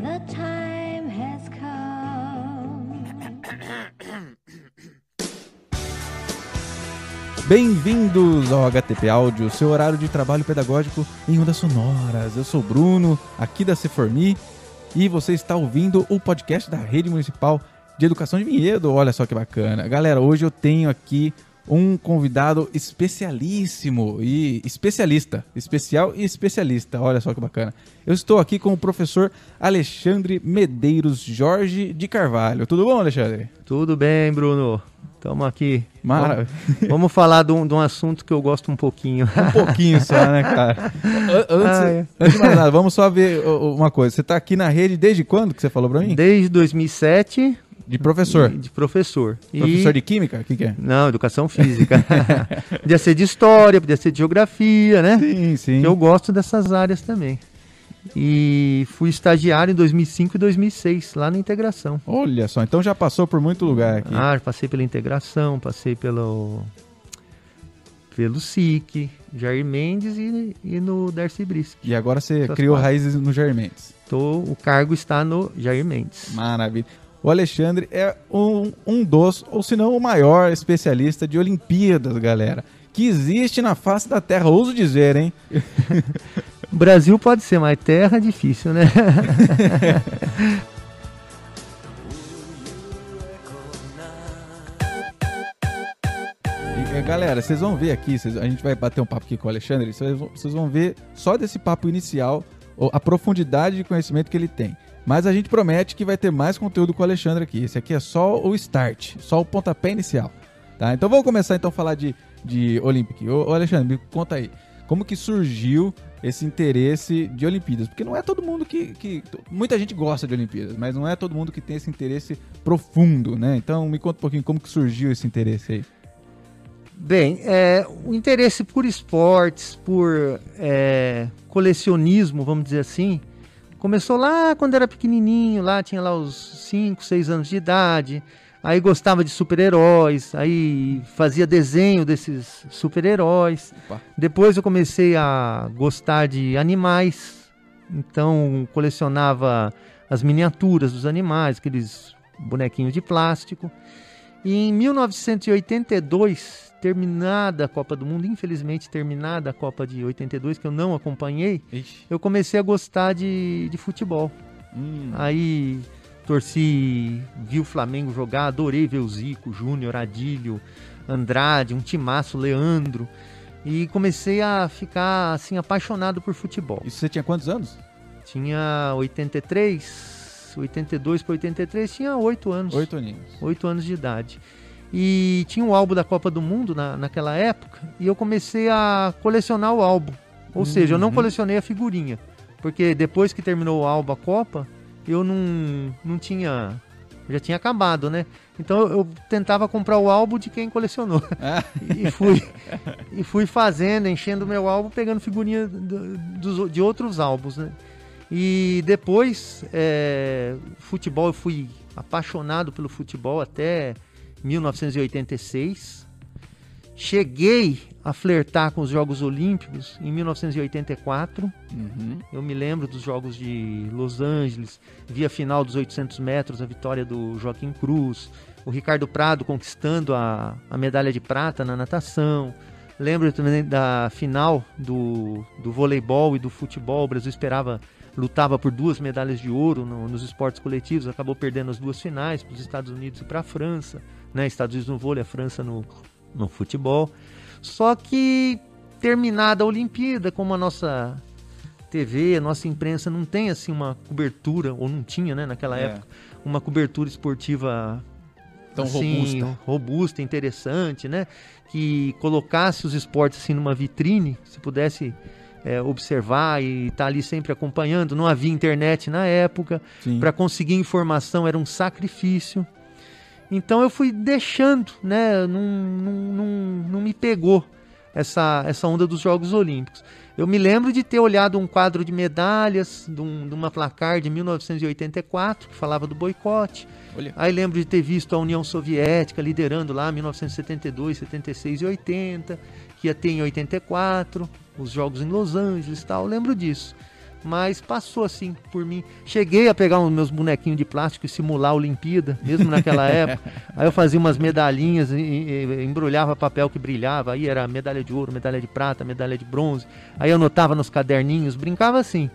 The time has come. Bem-vindos ao HTP Áudio, seu horário de trabalho pedagógico em ondas sonoras. Eu sou o Bruno, aqui da Ceformi, e você está ouvindo o podcast da Rede Municipal de Educação de Vinhedo. Olha só que bacana. Galera, hoje eu tenho aqui um convidado especialíssimo e especialista, especial e especialista. Olha só que bacana. Eu estou aqui com o professor Alexandre Medeiros Jorge de Carvalho. Tudo bom, Alexandre? Tudo bem, Bruno. Estamos aqui. Mara... Vamos, vamos falar de um, de um, assunto que eu gosto um pouquinho. Um pouquinho só, né, cara? Antes, ah, é. antes de mais nada, vamos só ver uma coisa. Você está aqui na rede desde quando que você falou para mim? Desde 2007. De professor? De, professor. Professor e... de química? O que, que, é? Não, educação física. podia ser de história, podia ser de geografia, né? Sim, sim. Eu gosto dessas áreas também. E fui estagiário em 2005 e 2006, lá na integração. Olha só, então já passou por muito lugar aqui. Ah, passei pela integração, passei pelo pelo SIC, Jair Mendes e, e no Darcy Brisk. E agora você Essas criou quatro. raízes no Jair Mendes. Tô, o cargo está no Jair Mendes. Maravilha. O Alexandre é um, um dos, ou se não o maior especialista de Olimpíadas, galera. Que existe na face da Terra, ouso dizer, hein? Brasil pode ser, mas terra é difícil, né? galera, vocês vão ver aqui, a gente vai bater um papo aqui com o Alexandre, vocês vão ver só desse papo inicial a profundidade de conhecimento que ele tem. Mas a gente promete que vai ter mais conteúdo com o Alexandre aqui. Esse aqui é só o start, só o pontapé inicial. Tá? Então vamos começar então a falar de, de Olympic. Ô, ô Alexandre, me conta aí. Como que surgiu esse interesse de Olimpíadas? Porque não é todo mundo que, que. Muita gente gosta de Olimpíadas, mas não é todo mundo que tem esse interesse profundo, né? Então me conta um pouquinho como que surgiu esse interesse aí. Bem, é, o interesse por esportes, por é, colecionismo, vamos dizer assim, Começou lá quando era pequenininho, lá tinha lá os 5, 6 anos de idade. Aí gostava de super-heróis, aí fazia desenho desses super-heróis. Depois eu comecei a gostar de animais, então colecionava as miniaturas dos animais, aqueles bonequinhos de plástico. E em 1982 terminada a Copa do Mundo, infelizmente terminada a Copa de 82, que eu não acompanhei, Ixi. eu comecei a gostar de, de futebol. Hum. Aí torci, vi o Flamengo jogar, adorei ver o Zico, Júnior, Adílio, Andrade, um timaço, Leandro. E comecei a ficar assim apaixonado por futebol. E você tinha quantos anos? Tinha 83, 82 para 83, tinha 8 anos. 8 aninhos. 8 anos de idade. E tinha um álbum da Copa do Mundo na, naquela época, e eu comecei a colecionar o álbum. Ou uhum. seja, eu não colecionei a figurinha, porque depois que terminou o álbum a Copa, eu não, não tinha. Já tinha acabado, né? Então eu, eu tentava comprar o álbum de quem colecionou. Ah. e, fui, e fui fazendo, enchendo o meu álbum, pegando figurinha do, do, de outros álbuns, né? E depois, é, futebol, eu fui apaixonado pelo futebol até 1986. Cheguei a flertar com os Jogos Olímpicos em 1984. Uhum. Eu me lembro dos Jogos de Los Angeles, vi a final dos 800 metros, a vitória do Joaquim Cruz, o Ricardo Prado conquistando a, a medalha de prata na natação. Lembro também da final do, do voleibol e do futebol. O Brasil esperava, lutava por duas medalhas de ouro no, nos esportes coletivos, acabou perdendo as duas finais para os Estados Unidos e para a França né? Estados Unidos no vôlei, a França no, no futebol. Só que terminada a Olimpíada, como a nossa TV, a nossa imprensa não tem assim uma cobertura, ou não tinha, né, naquela é. época, uma cobertura esportiva tão assim, robusta. robusta, interessante, né? Que colocasse os esportes assim numa vitrine, se pudesse é, observar e estar tá ali sempre acompanhando. Não havia internet na época, para conseguir informação era um sacrifício. Então eu fui deixando, né? Não, não, não, não me pegou essa, essa onda dos Jogos Olímpicos. Eu me lembro de ter olhado um quadro de medalhas de, um, de uma placar de 1984 que falava do boicote. Olha. Aí lembro de ter visto a União Soviética liderando lá 1972, 76 e 80, que ia ter em 84, os Jogos em Los Angeles e tal. Eu lembro disso. Mas passou assim por mim. Cheguei a pegar os meus bonequinhos de plástico e simular a Olimpíada, mesmo naquela época. Aí eu fazia umas medalhinhas, embrulhava papel que brilhava. Aí era medalha de ouro, medalha de prata, medalha de bronze. Aí eu anotava nos caderninhos, brincava assim.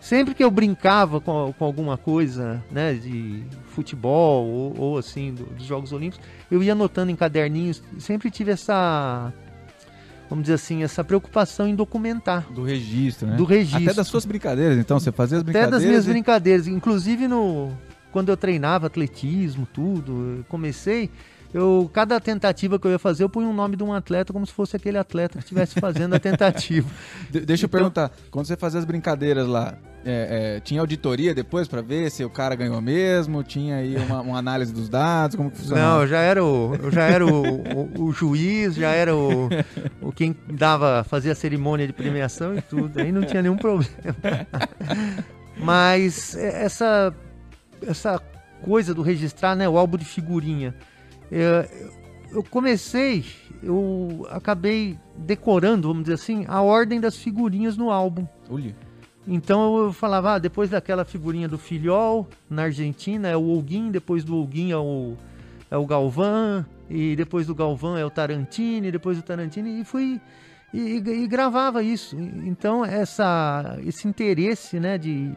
Sempre que eu brincava com, com alguma coisa, né, de futebol ou, ou assim, do, dos Jogos Olímpicos, eu ia anotando em caderninhos. Sempre tive essa vamos dizer assim, essa preocupação em documentar. Do registro, né? Do registro. Até das suas brincadeiras, então, você fazia as Até brincadeiras. das minhas e- brincadeiras. Inclusive no. Quando eu treinava atletismo, tudo, eu comecei. Eu, cada tentativa que eu ia fazer, eu punha o nome de um atleta como se fosse aquele atleta que estivesse fazendo a tentativa. De- deixa eu Então- perguntar, quando você fazia as brincadeiras lá, é, é, tinha auditoria depois pra ver se o cara ganhou mesmo? Tinha aí uma, uma análise dos dados? Como que Não, funcionava? eu já era o, eu já era o, o- o juiz, já era o, o quem dava, fazia a cerimônia de premiação e tudo. Aí não tinha nenhum problema. Mas é, essa, essa coisa do registrar, né, o álbum de figurinha, é, eu comecei, eu acabei decorando, vamos dizer assim, a ordem das figurinhas no álbum. Olha, Então eu falava, ah, depois daquela figurinha do Filhol, na Argentina, é o Olguin, depois do Olguin é o, é o Galvão, e depois do Galvão é o Tarantini, depois do Tarantini, e fui. E, e- e gravava isso. Então, essa, esse interesse né, de,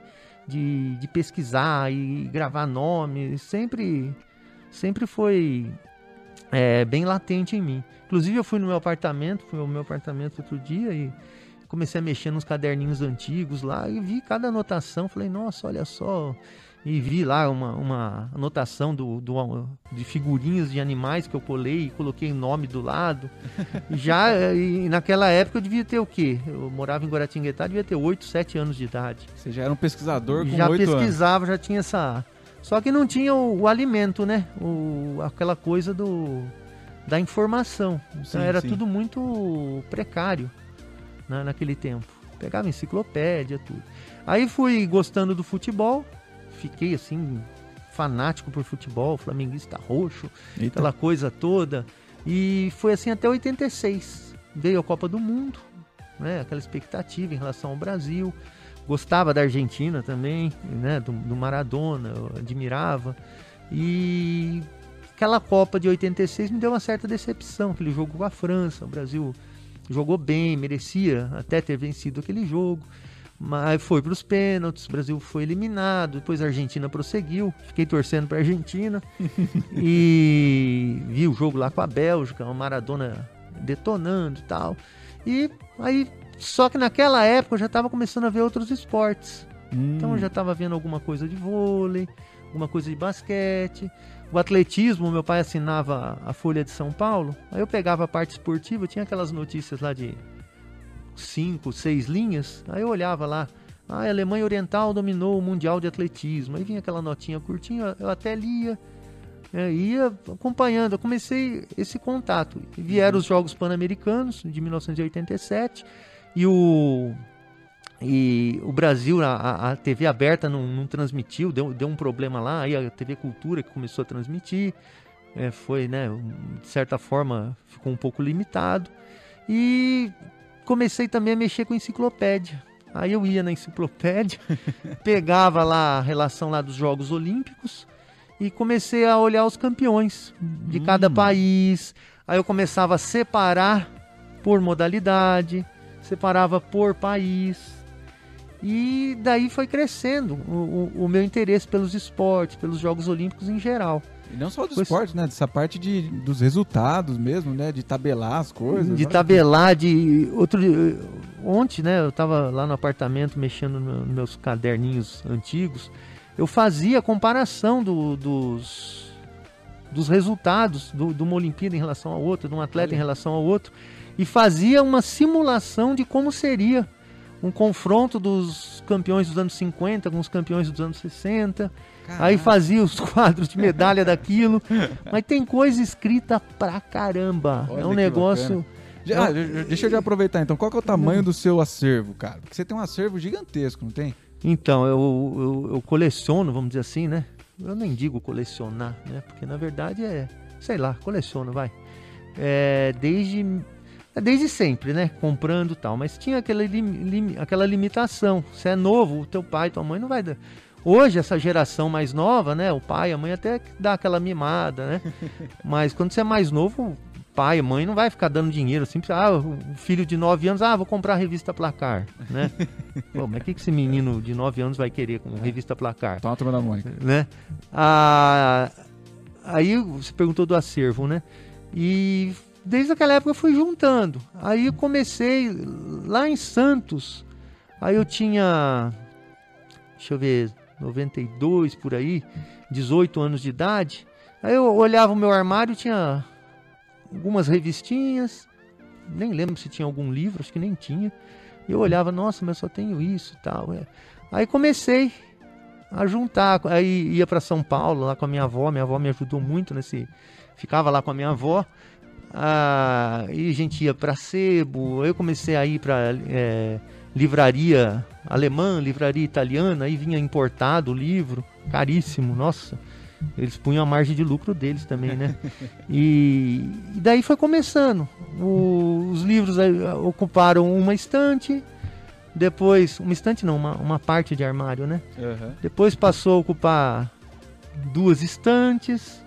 de, de pesquisar e gravar nome sempre, sempre foi é, bem latente em mim. Inclusive, eu fui no meu apartamento, fui ao meu apartamento outro dia e comecei a mexer nos caderninhos antigos lá e vi cada anotação. Falei, nossa, olha só. E vi lá uma, uma anotação do, do- de figurinhas de animais que eu colei e coloquei o nome do lado. Já e naquela época eu devia ter o quê? Eu morava em Guaratinguetá, devia ter 8, 7 anos de idade. você já era um pesquisador com já oito anos. pesquisava, já tinha essa. Só que não tinha o, o alimento, né? O, aquela coisa do da informação. Então Sim, era sim. tudo muito precário né, naquele tempo. Pegava enciclopédia, tudo. Aí fui gostando do futebol, fiquei assim fanático por futebol, flamenguista roxo, Eita. aquela coisa toda. E foi assim até 86. Veio a Copa do Mundo, né? Aquela expectativa em relação ao Brasil. Gostava da Argentina também, né? Do, do Maradona, eu admirava. E aquela Copa de 86 me deu uma certa decepção. Aquele jogo com a França, o Brasil jogou bem, merecia até ter vencido aquele jogo. Mas foi para os pênaltis, o Brasil foi eliminado, depois a Argentina prosseguiu, fiquei torcendo para a Argentina e vi o jogo lá com a Bélgica, o Maradona detonando e tal. E aí, só que naquela época eu já estava começando a ver outros esportes. Hum, Então eu já estava vendo alguma coisa de vôlei, alguma coisa de basquete. O atletismo, meu pai assinava a Folha de São Paulo. Aí eu pegava a parte esportiva, tinha aquelas notícias lá de cinco, seis linhas. Aí eu olhava lá. Ah, a Alemanha Oriental dominou o Mundial de Atletismo. Aí vinha aquela notinha curtinha, eu até lia. é, ia acompanhando. Eu comecei esse contato. Vieram os Jogos Pan-Americanos de 1987 e o e o Brasil, a, a- TV aberta não, não transmitiu, deu, deu um problema lá, aí a TV Cultura que começou a transmitir, é, foi, né, de certa forma, ficou um pouco limitado. E comecei também a mexer com enciclopédia. Aí eu ia na enciclopédia, pegava lá a relação lá dos Jogos Olímpicos e comecei a olhar os campeões de cada Hum. país. Aí eu começava a separar por modalidade, separava por país. E daí foi crescendo o, o- o meu interesse pelos esportes, pelos Jogos Olímpicos em geral. E não só do Foi- esporte, né? Dessa parte de, dos resultados mesmo, né? De tabelar as coisas. de tabelar, de. Outro, ontem, né? Eu tava lá no apartamento mexendo no- nos meus caderninhos antigos. Eu fazia a comparação do- dos, dos resultados do, de uma Olimpíada em relação ao outro, de um atleta Olha. em relação ao outro, e fazia uma simulação de como seria um confronto dos campeões dos anos 50 com os campeões dos anos 60. que- Aí fazia os quadros de medalha daquilo. Mas tem coisa escrita pra caramba. Olha é um negócio. Já- ah, Não. já- deixa eu já aproveitar então. Qual que é o tamanho do seu acervo, cara? Porque você tem um acervo gigantesco, não tem? Então, eu, eu, eu coleciono, vamos dizer assim, né? Eu nem digo colecionar, né? Porque na verdade é, sei lá, coleciono, vai. É, desde Desde sempre, né? Comprando e tal. Mas tinha aquela, lim- aquela limitação. Se é novo, o teu pai, tua mãe não vai dar. Hoje, essa geração mais nova, né? O pai, a mãe até dá aquela mimada, né? Mas quando você é mais novo, o pai, a mãe não vai ficar dando dinheiro assim. Ah, o filho de 9 anos, ah, vou comprar a revista Placar, né? Pô, mas o que, que esse menino de 9 anos vai querer com revista Placar? Toma a turma da Mônica. né? Ah, aí você perguntou do acervo, né? E desde aquela época eu fui juntando. Aí eu comecei lá em Santos. Aí eu tinha, deixa eu ver, 92 por aí, 18 anos de idade. Aí eu olhava o meu armário, tinha algumas revistinhas, nem lembro se tinha algum livro, acho que nem tinha. Eu olhava, nossa, mas só tenho isso e tal. é. Aí comecei a juntar. Aí ia para São Paulo lá com a minha avó. Minha avó me ajudou muito nesse. Ficava lá com a minha avó. Ah, e a gente ia para sebo. Eu comecei a ir para livraria alemã, livraria italiana. Aí vinha importado o livro, caríssimo. Nossa, eles punham a margem de lucro deles também, né? E, e daí foi começando. O- os livros ah, ocuparam uma estante. Depois, uma estante não, uma, uma parte de armário, né? Depois passou a ocupar duas estantes.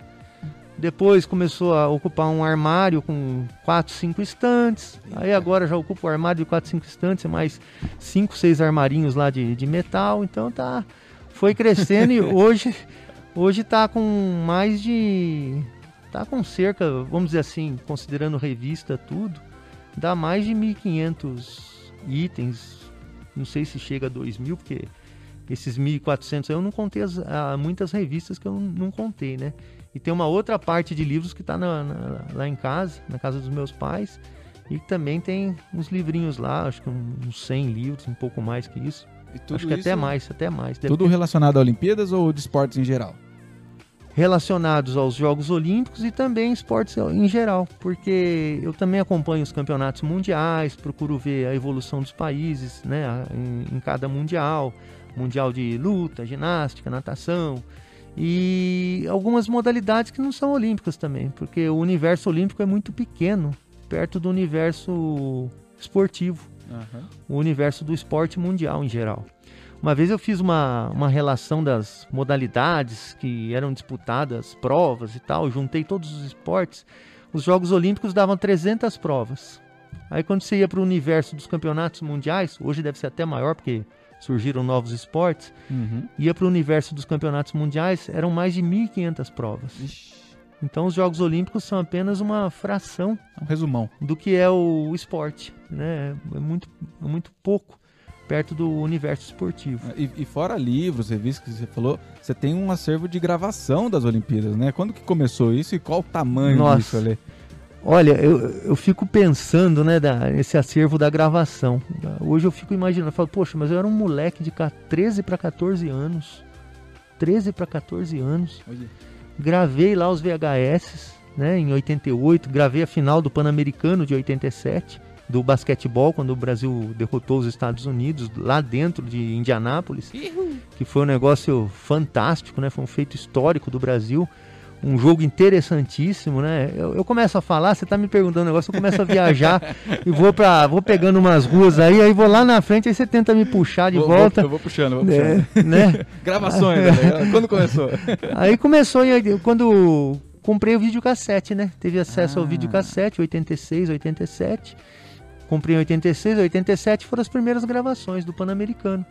Depois começou a ocupar um armário com quatro, cinco estantes. Aí agora já ocupa o armário de quatro, cinco estantes, mais cinco, seis armarinhos lá de, de metal. Então tá, foi crescendo e hoje, hoje tá com mais de, tá com cerca, vamos dizer assim, considerando revista tudo, dá mais de 1.500 itens. Não sei se chega a 2.000, porque esses 1.400 eu não contei as- ah, muitas revistas que eu não contei, né? E tem uma outra parte de livros que está lá em casa, na casa dos meus pais, e também tem uns livrinhos lá, acho que uns 100 livros, um pouco mais que isso. E tudo acho que até isso- mais, até mais. Deve Tudo ter- relacionado a Olimpíadas ou de esportes em geral? relacionados aos Jogos Olímpicos e também esportes em geral, porque eu também acompanho os campeonatos mundiais, procuro ver a evolução dos países né, em, em cada mundial, mundial de luta, ginástica, natação e algumas modalidades que não são olímpicas também, porque o universo olímpico é muito pequeno perto do universo esportivo o universo do esporte mundial em geral. Uma vez eu fiz uma, uma relação das modalidades que eram disputadas, provas e tal, juntei todos os esportes. Os Jogos Olímpicos davam 300 provas. Aí quando você ia para o universo dos campeonatos mundiais, hoje deve ser até maior porque surgiram novos esportes, Uhum. ia para o universo dos campeonatos mundiais, eram mais de 1.500 provas. Então os Jogos Olímpicos são apenas uma fração Um resumão. do que é o esporte, né? É muito, é muito pouco perto do universo esportivo. E, e fora livros, revistas que você falou, você tem um acervo de gravação das Olimpíadas, né? Quando que começou isso e qual o tamanho Nossa. disso ali? Olha, eu, eu fico pensando, né, da, esse acervo da gravação. Hoje eu fico imaginando, eu falo, poxa, mas eu era um moleque de ca- 13 para 14 anos. 13 para 14 anos. Gravei lá os VHS, né, em 88, gravei a final do Pan-Americano de 87, do basquetebol, quando o Brasil derrotou os Estados Unidos, lá dentro de Indianápolis, que foi um negócio fantástico, né, foi um feito histórico do Brasil, um jogo interessantíssimo, né, eu, eu começo a falar, você tá me perguntando um negócio, eu começo a viajar e vou para vou pegando umas ruas aí, aí vou lá na frente, aí você tenta me puxar de Vou- volta, Vou, eu vou puxando, vou puxando. né, né? Gravações, né? Quando começou? Aí começou em- quando comprei o videocassete, né? Teve acesso ao Ah. videocassete, 86, 87. Comprei em 86, 87 foram as primeiras gravações do Pan-Americano.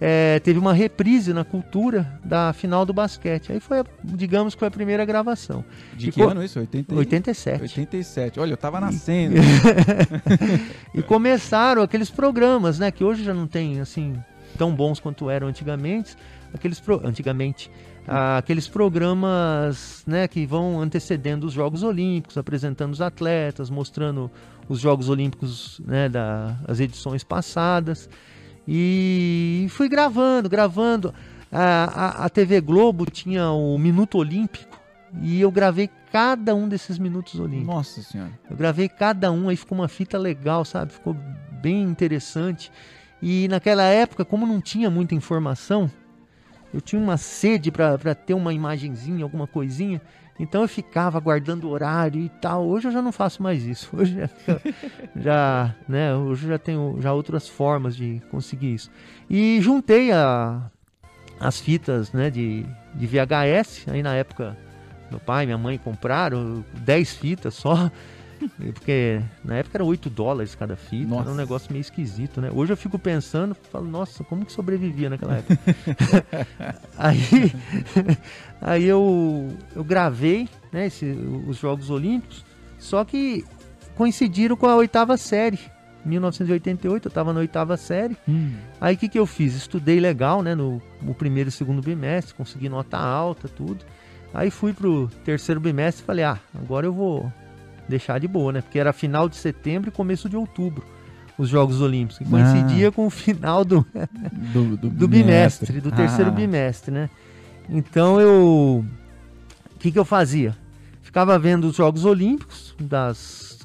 É, teve uma reprise na cultura da final do basquete. Aí foi, a- digamos que foi a primeira gravação. De que ano isso? 80... e- 87. 87. Olha, eu tava nascendo. E começaram aqueles programas, né? Que hoje já não tem, assim, tão bons quanto eram antigamente. Aqueles pro- Antigamente. ah, aqueles programas, né? Que vão antecedendo os Jogos Olímpicos, apresentando os atletas, mostrando os Jogos Olímpicos, né? Das edições passadas. E fui gravando, gravando. A, a, a TV Globo tinha o Minuto Olímpico. E eu gravei cada um desses minutos olímpicos. Nossa senhora. Eu gravei cada um, aí ficou uma fita legal, sabe? Ficou bem interessante. E naquela época, como não tinha muita informação, eu tinha uma sede para ter uma imagenzinha, alguma coisinha. Então eu ficava guardando horário e tal. Hoje eu já não faço mais isso. Hoje já, já né, hoje eu já tenho já outras formas de conseguir isso. E juntei a, as fitas, né, de, de VHS, aí na época meu pai e minha mãe compraram 10 fitas só. Porque na época era 8 dólares cada fita, Nossa. era um negócio meio esquisito, né? Hoje eu fico pensando, falo, nossa, como que sobrevivia naquela época? aí aí eu, eu gravei né, esse- os Jogos Olímpicos, só que coincidiram com a oitava série. 1988, eu estava na oitava série. Hum. Aí o que, que eu fiz? Estudei legal, né? No, no primeiro e segundo bimestre, consegui nota alta, tudo. Aí fui pro terceiro bimestre e falei, ah, agora eu vou deixar de boa, né? Porque era final de setembro e começo de outubro, os Jogos Olímpicos. Que coincidia com o final do, Do, do, do bimestre, do terceiro Ah, bimestre, né? Então eu. O que, que eu fazia? Ficava vendo os Jogos Olímpicos, das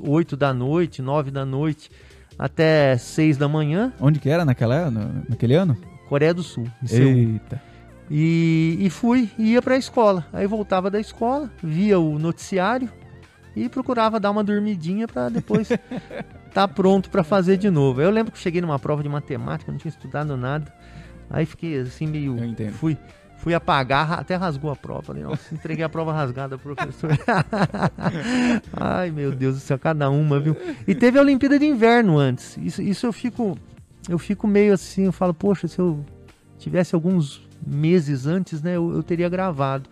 8 da noite, 9 da noite, até 6 da manhã, Onde que era naquela, naquele ano? Coreia do Sul. Eita. E, e fui, ia pra escola. Aí voltava da escola, via o noticiário e procurava dar uma dormidinha pra depois estar pronto pra fazer de novo. Eu lembro que cheguei numa prova de matemática, não tinha estudado nada. Aí fiquei assim meio. Fui, fui apagar, até rasgou a prova. Falei, nossa, entreguei a prova rasgada pro professor. Ai, meu Deus do céu, cada uma, viu? E teve a Olimpíada de Inverno antes. Isso, isso eu fico. Eu fico meio assim, eu falo, poxa, se eu tivesse alguns meses antes, né, eu, eu teria gravado.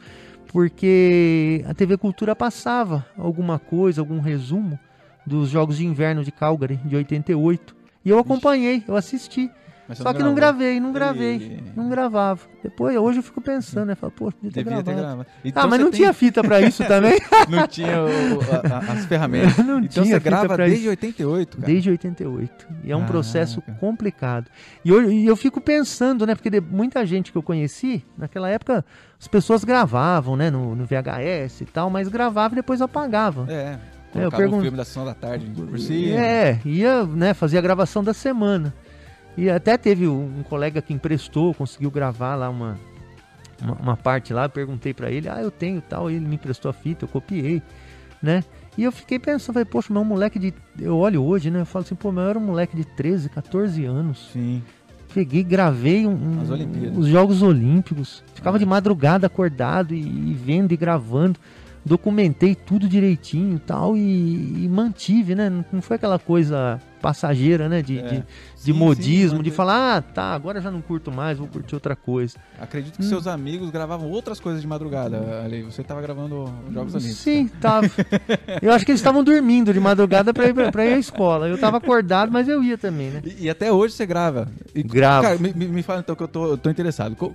Porque a TV Cultura passava alguma coisa, algum resumo dos Jogos de Inverno de Calgary, de 88. E eu acompanhei, eu assisti. Mas Só que não gravei, não gravei. E- Não gravava. Depois, hoje eu fico pensando, né? Falo, pô, podia ter Devia ter gravado. gravado. Ah, Então mas você não tem- tinha fita pra isso também? Não tinha o- a- as ferramentas. Não então tinha você grava desde isso. 88, cara. Desde 88. E é um Caraca. processo complicado. E eu, e eu fico pensando, né? Porque de- muita gente que eu conheci, naquela época, as pessoas gravavam, né? No, no VHS e tal, mas gravavam e depois apagavam. É. É, eu Colocava pergun- um filme da Sessão da Tarde por cima. É, ia, né, fazia a gravação da semana. E até teve um, colega que emprestou, conseguiu gravar lá uma, uma, uma parte lá, eu perguntei pra ele, ah, eu tenho tal, ele me emprestou a fita, eu copiei, né? E eu fiquei pensando, falei, poxa, um moleque de. Eu olho hoje, né? Eu falo assim, pô, mas eu era um moleque de 13, 14 anos. Sim. Peguei, gravei um, um- os Jogos Olímpicos. Ficava É. de madrugada acordado e, e vendo e gravando. Documentei tudo direitinho e tal e, mantive, né? Não foi aquela coisa passageira, né? De, É. de, de Sim, modismo, sim, de manteve- falar, ah, tá, agora já não curto mais, vou curtir outra coisa. Acredito Hum. que seus amigos gravavam outras coisas de madrugada ali. Você tava gravando os Jogos Olímpicos. Sim, tava. Eu acho que eles estavam dormindo de madrugada pra ir, pra, pra ir à escola. Eu tava acordado, mas eu ia também, né? E, e até hoje você grava. E, Gravo. Cara, me, me- fala então que eu tô, eu tô interessado. Co-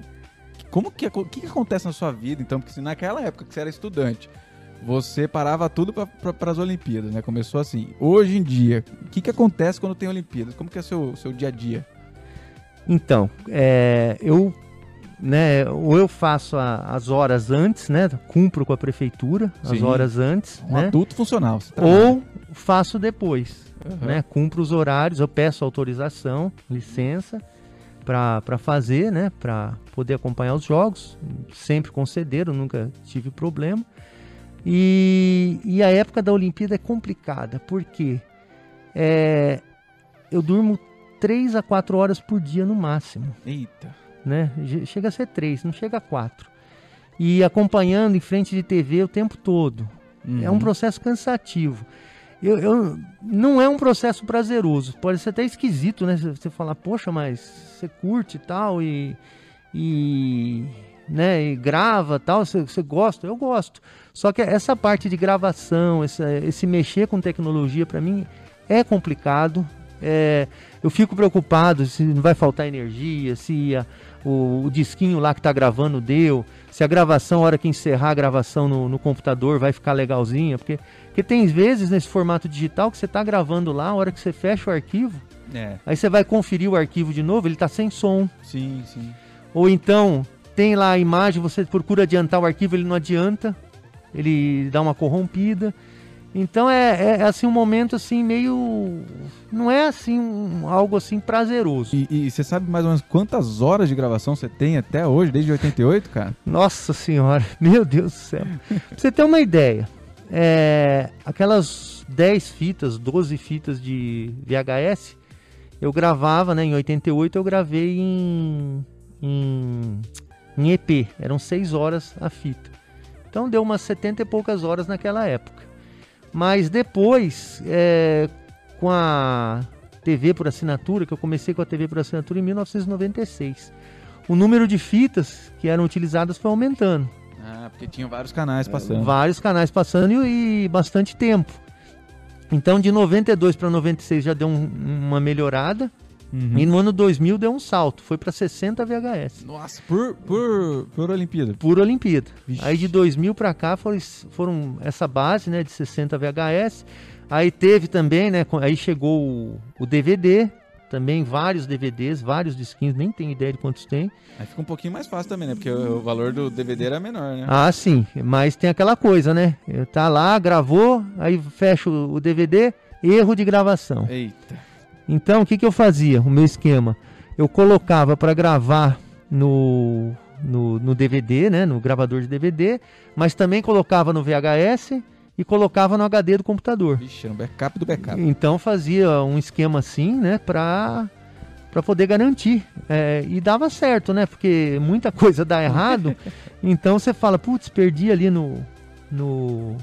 Como que, que, que acontece na sua vida, então? Porque se naquela época que você era estudante, você parava tudo para as Olimpíadas, né? Começou assim. Hoje em dia, o que, que acontece quando tem Olimpíadas? Como que é seu seu dia a dia? Então, é, eu, né, ou eu faço a- as horas antes, né, cumpro com a prefeitura as Sim. horas antes, Um né, adulto funcional. trabalha. ou faço depois, Aham. né, cumpro os horários, eu peço autorização, licença para fazer, né, para poder acompanhar os jogos, sempre concederam, nunca tive problema. E, e a época da Olimpíada é complicada, porque é, eu durmo 3 a 4 horas por dia no máximo Eita. né? Chega a ser três, não chega a quatro. E acompanhando em frente de TV o tempo todo. É um Uhum. processo cansativo. Eu, eu- não é um processo prazeroso. Pode ser até esquisito, né? Você você falar, poxa, mas você curte e tal e, e, né, e grava tal, você, você gosta? Eu gosto. Só que essa parte de gravação, essa- esse mexer com tecnologia, para mim, é complicado. É, eu fico preocupado se não vai faltar energia, se a- o, o disquinho lá que tá gravando deu, se a gravação, a hora que encerrar a gravação no, no computador, vai ficar legalzinha, porque, porque tem vezes nesse formato digital que você tá gravando lá, a hora que você fecha o arquivo, É, aí você vai conferir o arquivo de novo, ele tá sem som. sim, sim. Ou então tem lá a imagem, você procura adiantar o arquivo, ele não adianta, ele dá uma corrompida. Então é, é, assim um momento assim meio não é assim um- algo assim prazeroso. E, e você sabe mais ou menos quantas horas de gravação você tem até hoje, desde 88, cara? Nossa senhora, meu Deus do céu. pra você ter uma ideia, é, aquelas 10 fitas, 12 fitas de VHS, eu gravava, né? Em 88 eu gravei em, em, em EP, eram 6 horas a fita. Então deu umas 70 e poucas horas naquela época. Mas depois, é, com a TV por assinatura, que eu comecei com a TV por assinatura em 1996, o número de fitas que eram utilizadas foi aumentando. Ah, porque tinham vários canais passando. Vários canais passando e, e bastante tempo. Então, de 92 para 96 já deu um- uma melhorada. Uhum. E no ano 2000 deu um salto. Foi para 60 VHS. Nossa, por, por, por Olimpíada. Por Olimpíada. Vixe. Aí de 2000 para cá foram, foram essa base né, de 60 VHS. Aí teve também, né? Aí chegou o, o DVD. Também vários DVDs, vários disquinhos. Nem tenho ideia de quantos tem. Aí fica um pouquinho mais fácil também, né? Porque o, o valor do DVD era menor, né? Ah, sim, mas tem aquela coisa, né? Tá lá, gravou, aí fecha o o DVD, erro de gravação. Eita. Então, o que, que eu fazia? O meu esquema, eu colocava para gravar no, no, no DVD, né? No gravador de DVD, mas também colocava no VHS e colocava no HD do computador. Vixe, um backup do backup. Então fazia um esquema assim, né, pra, pra poder garantir. É, e dava certo, né? Porque muita coisa dá errado. então você fala, putz, perdi ali no, no,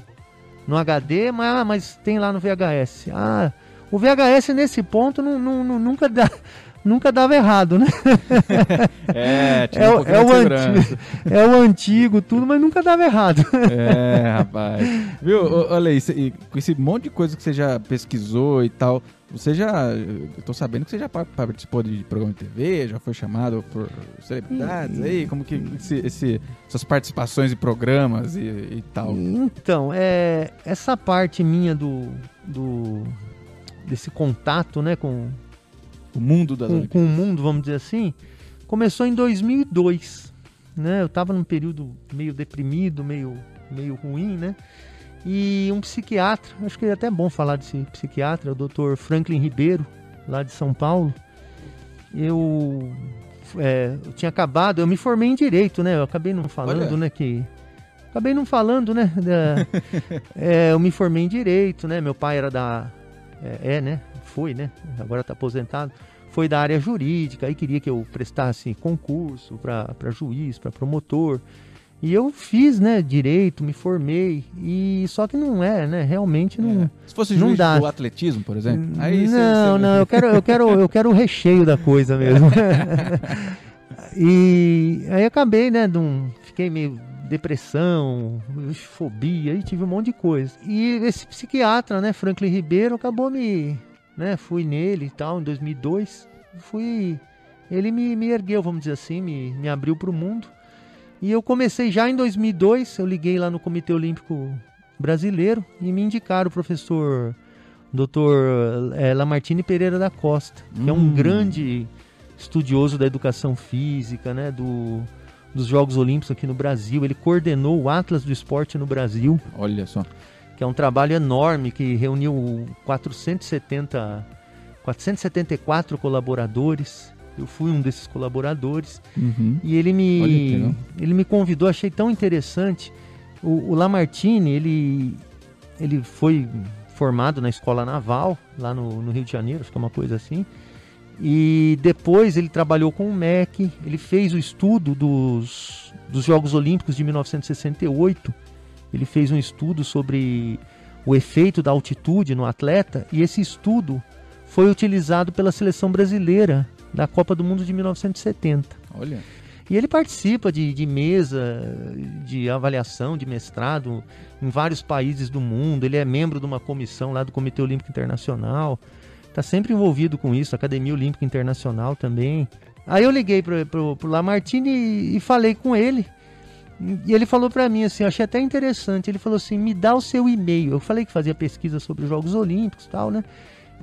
no HD, mas, ah, mas tem lá no VHS. Ah, o VHS nesse ponto não, não- não- nunca, dá, nunca dava errado, né? É, tinha É, um é o antigo, é o antigo, tudo, mas nunca dava errado. É, rapaz. Viu, olha aí, cê- com esse monte de coisa que você já pesquisou e tal, você já. Eu tô sabendo que você já pa- participou de programa de TV, já foi chamado por celebridades aí, como que esse, esse- essas participações em programas e, e tal. Então, é, essa parte minha do, do desse contato, né, com, O mundo das com, com o mundo, vamos dizer assim, começou em 2002, né? Eu estava num período meio deprimido, meio meio ruim, né? E um psiquiatra, acho que é até bom falar desse psiquiatra, o Dr. Franklin Ribeiro, lá de São Paulo. Eu, é, eu tinha acabado, eu me formei em direito, né? Eu acabei não falando, Olha. né? Que acabei não falando, né? da- é, eu me formei em direito, né? Meu pai era da, é, é, né? Foi, né? Agora está aposentado. Foi da área jurídica, aí queria que eu prestasse concurso para juiz, para promotor. E eu fiz, né, direito, me formei. E só que não é, né? Realmente não. É. Se fosse não juiz dá. do atletismo, por exemplo, aí não, você- não, eu quero, eu quero, eu quero o recheio da coisa mesmo. e aí acabei, né, num, fiquei meio depressão, fobia, e tive um monte de coisa. E esse psiquiatra, né, Franklin Ribeiro, acabou me, né, fui nele e tal, em 2002, fui, ele me, me ergueu, vamos dizer assim, me, me abriu para o mundo. E eu comecei já em 2002, eu liguei lá no Comitê Olímpico Brasileiro e me indicaram o professor Dr. eh, Lamartine Pereira da Costa, que é um Hum. grande estudioso da educação física, né, do, dos Jogos Olímpicos aqui no Brasil. Ele coordenou o Atlas do Esporte no Brasil, Olha só. que é um trabalho enorme que reuniu 470, 474 colaboradores. Eu fui um desses colaboradores. Uhum. E ele me, ele me convidou, achei tão interessante. O, o Lamartine, ele, ele foi formado na escola naval, lá no, no Rio de Janeiro, acho que é uma coisa assim. E depois ele trabalhou com o MEC, ele fez o estudo dos, dos Jogos Olímpicos de 1968. Ele fez um estudo sobre o efeito da altitude no atleta, e esse estudo foi utilizado pela seleção brasileira da Copa do Mundo de 1970. Olha. E ele participa de, de mesa de avaliação de mestrado em vários países do mundo. Ele é membro de uma comissão lá do Comitê Olímpico Internacional. Está sempre envolvido com isso, Academia Olímpica Internacional também. Aí eu liguei pro, pro, pro Lamartine e, e falei com ele. E ele falou para mim assim, eu achei até interessante. Ele falou assim: me dá o seu e-mail. Eu falei que fazia pesquisa sobre os Jogos Olímpicos e tal, né?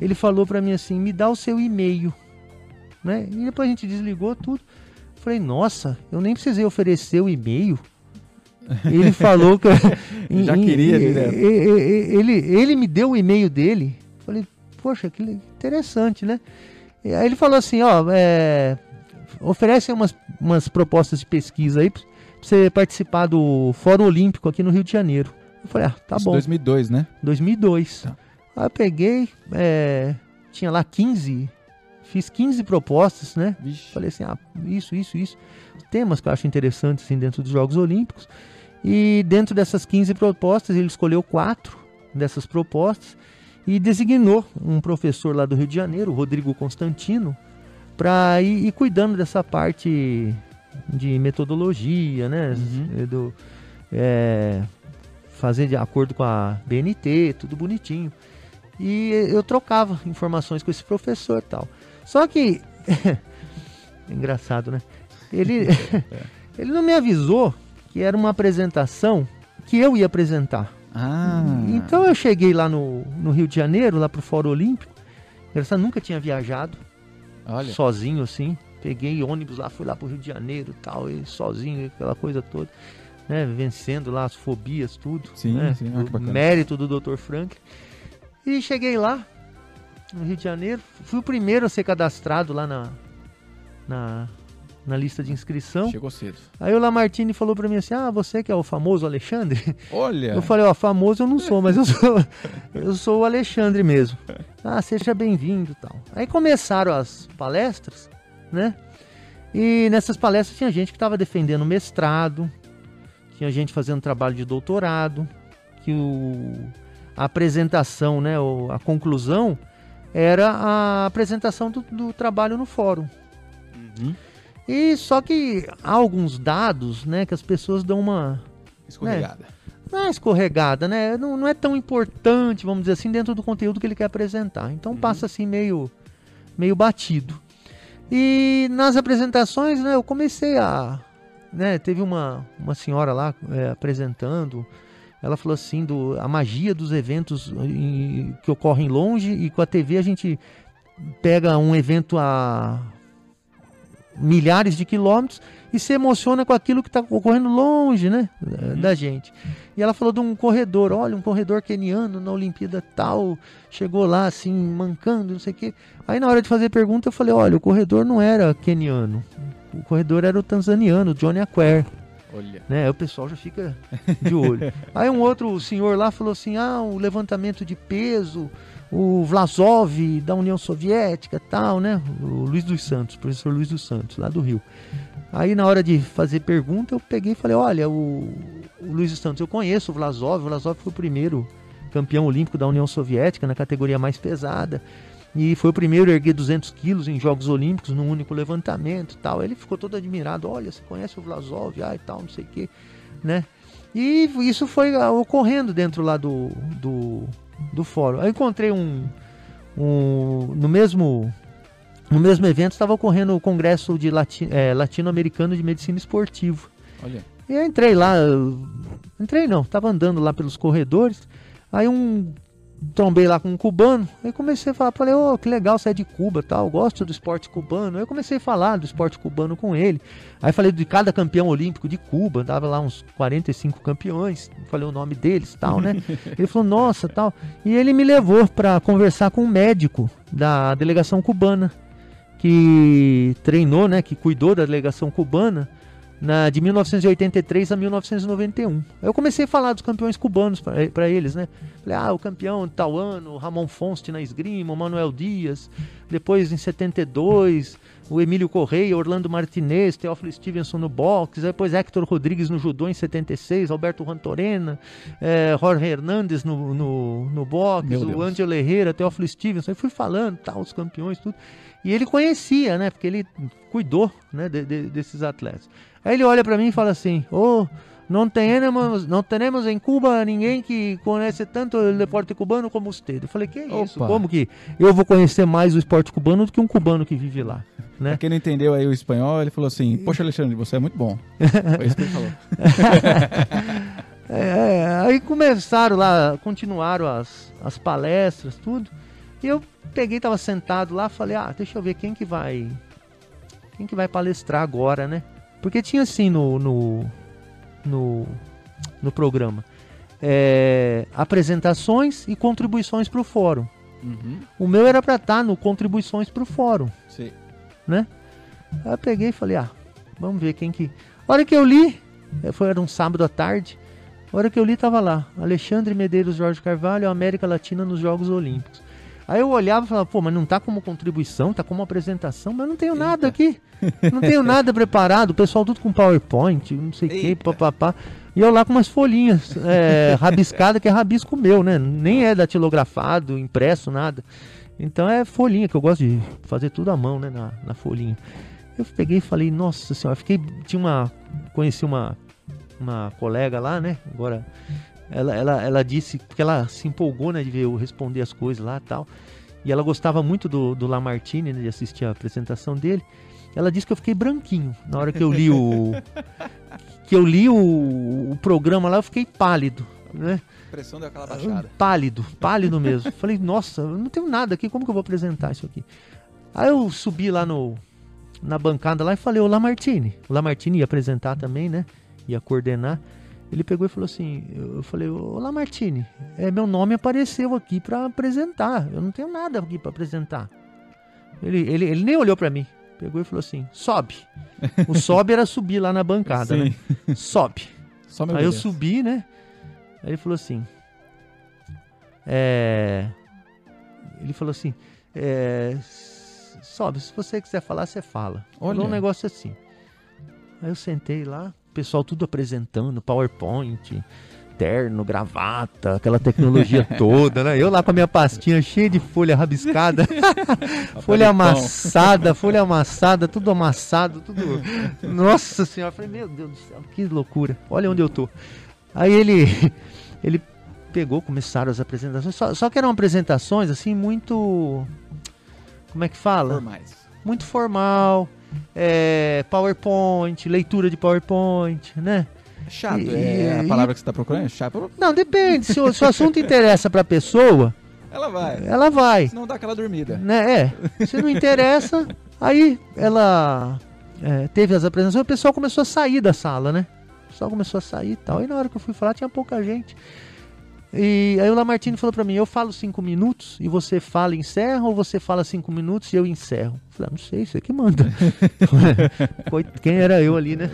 Ele falou para mim assim: me dá o seu e-mail. Né? E depois a gente desligou tudo. Falei, nossa, eu nem precisei oferecer o e-mail. Ele falou que. Já queria direto. Ele, ele me deu o e-mail dele. Falei, poxa, que interessante, né? E aí ele falou assim: ó, é, oferece umas, umas propostas de pesquisa aí pra você participar do Fórum Olímpico aqui no Rio de Janeiro. Eu falei, ah, tá Isso bom. 2002, né? 2002. Tá. Aí eu peguei, é, tinha lá 15, fiz 15 propostas, né? Vixe. Falei assim, ah, isso, isso, isso. Temas que eu acho interessantes assim, dentro dos Jogos Olímpicos. E dentro dessas 15 propostas, ele escolheu quatro dessas propostas e designou um professor lá do Rio de Janeiro, o Rodrigo Constantino, para ir, ir cuidando dessa parte de metodologia, né? Uhum. Do, é, fazer de acordo com a BNT, tudo bonitinho. E eu trocava informações com esse professor e tal. Só que. é engraçado, né? Ele, ele não me avisou que era uma apresentação que eu ia apresentar. Ah. Então eu cheguei lá no, no Rio de Janeiro, lá pro Fórum Olímpico. Engraçado, nunca tinha viajado Olha. sozinho assim. Peguei ônibus lá, fui lá pro Rio de Janeiro tal, e sozinho, aquela coisa toda. Né, vencendo lá as fobias, tudo. Sim, né, sim, ah, o mérito do Dr. Frank. E cheguei lá, no Rio de Janeiro. Fui o primeiro a ser cadastrado lá na, na, na lista de inscrição. Chegou cedo. Aí o Lamartine falou pra mim assim: Ah, você que é o famoso Alexandre? Olha. Eu falei: Ó, famoso eu não sou, mas eu sou, eu sou o Alexandre mesmo. Ah, seja bem-vindo e tal. Aí começaram as palestras, né? E nessas palestras tinha gente que estava defendendo mestrado, tinha gente fazendo trabalho de doutorado, que o, a apresentação, né, a conclusão era a apresentação do, do trabalho no fórum. Uhum. E só que há alguns dados, né, que as pessoas dão uma Escorregada. não é escorregada, né? Não, não é tão importante, vamos dizer assim, dentro do conteúdo que ele quer apresentar. Então passa assim meio, meio batido. E nas apresentações, né, eu comecei a. Né, teve uma, uma senhora lá é, apresentando. Ela falou assim: do, a magia dos eventos em- que ocorrem longe e com a TV a gente pega um evento a milhares de quilômetros e se emociona com aquilo que está ocorrendo longe, né, da gente. E ela falou de um corredor, olha, um corredor keniano na Olimpíada tal, chegou lá assim, mancando, não sei o quê. Aí na hora de fazer pergunta eu falei, olha, o corredor não era keniano, o corredor era o tanzaniano, Johnny Aquer, Olha. né? O pessoal já fica de olho. Aí um outro senhor lá falou assim, ah, o levantamento de peso, o Vlasov da União Soviética, tal, né? O Luiz dos Santos, professor Luiz dos Santos, lá do Rio. Aí na hora de fazer pergunta, eu peguei e falei, olha, o, o Luiz dos Santos, eu conheço o Vlasov, o Vlasov foi o primeiro campeão olímpico da União Soviética na categoria mais pesada. E foi o primeiro a erguer 200 quilos em Jogos Olímpicos num único levantamento tal. Ele ficou todo admirado. Olha, você conhece o Vlasov? Ah, e tal, não sei o quê, né? E isso foi ocorrendo dentro lá do, do, do fórum. Eu encontrei um, um no mesmo no mesmo evento estava ocorrendo o congresso de lati, eh, latino-americano de medicina esportiva. Olha. E eu entrei lá, eu- entrei não, tava andando lá pelos corredores, aí um trombei lá com um cubano, aí comecei a falar, falei, ô, que legal, você é de Cuba, tal, gosto do esporte cubano. Aí eu comecei a falar do esporte cubano com ele. Aí falei de cada campeão olímpico de Cuba, dava lá uns 45 campeões, falei o nome deles, tal, né? ele falou, nossa, tal. E ele me levou para conversar com um médico da delegação cubana que treinou, né, que cuidou da delegação cubana na, de 1983 a 1991. Aí eu comecei a falar dos campeões cubanos para eles, né? Falei, ah, o campeão de tal ano, Ramon Fonte na esgrima, o Manuel Dias. Depois, em 72, o Emílio Correia, Orlando Martinez, Teófilo Stevenson no boxe. Depois, Hector Rodrigues no judô em 76, Alberto Rantorena, eh, Jorge Hernandes no, no, no boxe, o Deus. Angelo Herrera, Teófilo Stevenson. Aí fui falando, tal, os campeões, tudo. E ele conhecia, né? Porque ele cuidou né, de- de- desses atletas. Aí ele olha para mim e fala assim: Oh, não temos, não temos em Cuba ninguém que conhece tanto o deporte cubano como você. Eu falei: Que isso? Opa. Como que eu vou conhecer mais o esporte cubano do que um cubano que vive lá? Né? Pra quem não entendeu aí o espanhol, ele falou assim: Poxa, Alexandre, você é muito bom. Foi isso que ele falou. É, aí começaram lá, continuaram as, as palestras, tudo. E eu peguei, tava sentado lá, falei, ah, deixa eu ver quem que vai. Quem que vai palestrar agora, né? Porque tinha assim no. no, no no programa. É, apresentações e contribuições para o fórum. Uhum. O meu era para estar no contribuições para o fórum, Sei. né? Aí eu peguei e falei, ah, vamos ver quem que. A hora que eu li, eh, foi era um sábado à tarde. A hora que eu li tava lá, Alexandre Medeiros Jorge Carvalho, América Latina nos Jogos Olímpicos. Aí eu olhava e falava, pô, mas não tá como contribuição, tá como apresentação, mas não tenho nada aqui. Não tenho nada preparado, o pessoal tudo com PowerPoint, não sei o que, Eita. papapá. E eu lá com umas folhinhas é, rabiscadas, que é rabisco meu, né? Nem é datilografado, impresso, nada. Então é folhinha, que eu gosto de fazer tudo à mão, né? Na, na folhinha. Eu peguei e falei, nossa senhora, fiquei. Tinha uma. Conheci uma, uma colega lá, né? Agora. Ela, ela, ela disse, porque ela se empolgou, né, de ver eu responder as coisas lá e tal. E ela gostava muito do, do Lamartine, né, de assistir a apresentação dele. Ela disse que eu fiquei branquinho na hora que eu li o. que eu li o, o programa lá, eu fiquei pálido, né? A pressão deu aquela baixada. Pálido, pálido mesmo. Falei, nossa, eu não tenho nada aqui, como que eu vou apresentar isso aqui? Aí eu subi lá no, na bancada lá e falei, ô Lamartine. O Lamartine ia apresentar também, né? Ia coordenar. Ele pegou e falou assim, eu falei, ô Lamartine, é, meu nome apareceu aqui pra apresentar. Eu não tenho nada aqui pra apresentar. Ele, ele, ele nem olhou pra mim. Pegou e falou assim, sobe. O sobe era subir lá na bancada, Sim. né? Sobe. Só Aí eu subi, né? Aí ele falou assim. É. Ele falou assim. É. Sobe, se você quiser falar, você fala. Falou Olha. um negócio assim. Aí eu sentei lá, pessoal tudo apresentando, PowerPoint, terno, gravata, aquela tecnologia toda, né? Eu lá com a minha pastinha cheia de folha rabiscada, folha amassada, folha amassada, tudo amassado, tudo. Nossa senhora, eu falei, meu Deus do céu, que loucura. Olha onde eu tô. Aí ele ele pegou, começaram as apresentações, só, só que eram apresentações assim muito como é que fala? Formais. Muito formal, é, PowerPoint, leitura de PowerPoint, né? Chato, E- é a e- palavra que você tá procurando? É chato. Não, depende. Se o, se o assunto interessa pra pessoa, Ela vai. ela vai. Senão dá aquela dormida. Né? É. Se não interessa, aí ela é, teve as apresentações, o pessoal começou a sair da sala, né? O pessoal começou a sair e tal. E na hora que eu fui falar, tinha pouca gente. E aí o Lamartine falou pra mim, eu falo cinco minutos e você fala e encerra, ou você fala cinco minutos e eu encerro? Eu falei, ah, não sei, você que manda. Quem era eu ali, né?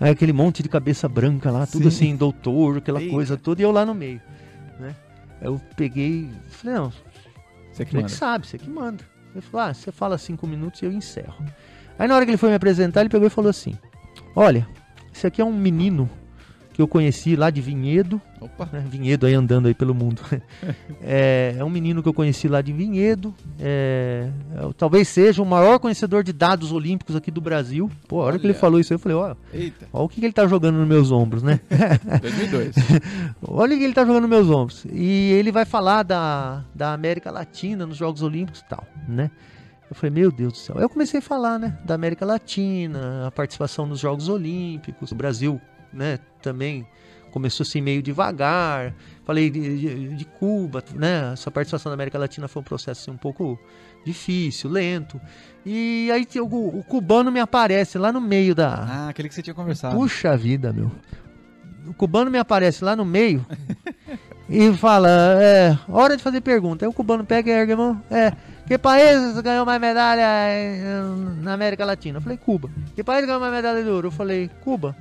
Aí aquele monte de cabeça branca lá, tudo Sim. assim, doutor, aquela Eita. coisa toda, e eu lá no meio, né? Eu peguei, falei, não, Você que você que sabe, você que manda. Ele falou, ah, você fala cinco minutos e eu encerro. Aí na hora que ele foi me apresentar, ele pegou e falou assim, olha, esse aqui é um menino que eu conheci lá de Vinhedo, Opa. né, Vinhedo aí andando aí pelo mundo. é, é um menino que eu conheci lá de Vinhedo, é, é, talvez seja o maior conhecedor de dados olímpicos aqui do Brasil. Pô, a hora que ele Olha. falou isso, aí, eu falei, ó, Eita. ó o que, que ele tá jogando nos meus ombros, né? 2002. Olha o que ele tá jogando nos meus ombros. E ele vai falar da, da América Latina nos Jogos Olímpicos e tal, né? Eu falei, meu Deus do céu. Aí eu comecei a falar, né? Da América Latina, a participação nos Jogos Olímpicos. O Brasil, né? Também começou assim meio devagar. Falei de, de- de Cuba, né? Essa participação da América Latina foi um processo assim, um pouco difícil, lento. E aí o, o cubano me aparece lá no meio da, Ah, aquele que você tinha conversado. Puxa vida, meu. O cubano me aparece lá no meio e fala, é, hora de fazer pergunta. Aí o cubano pega e ergue a mão, é, que país ganhou mais medalha eh, na América Latina? Eu falei, Cuba. Que país ganhou mais medalha de ouro? Eu falei, Cuba.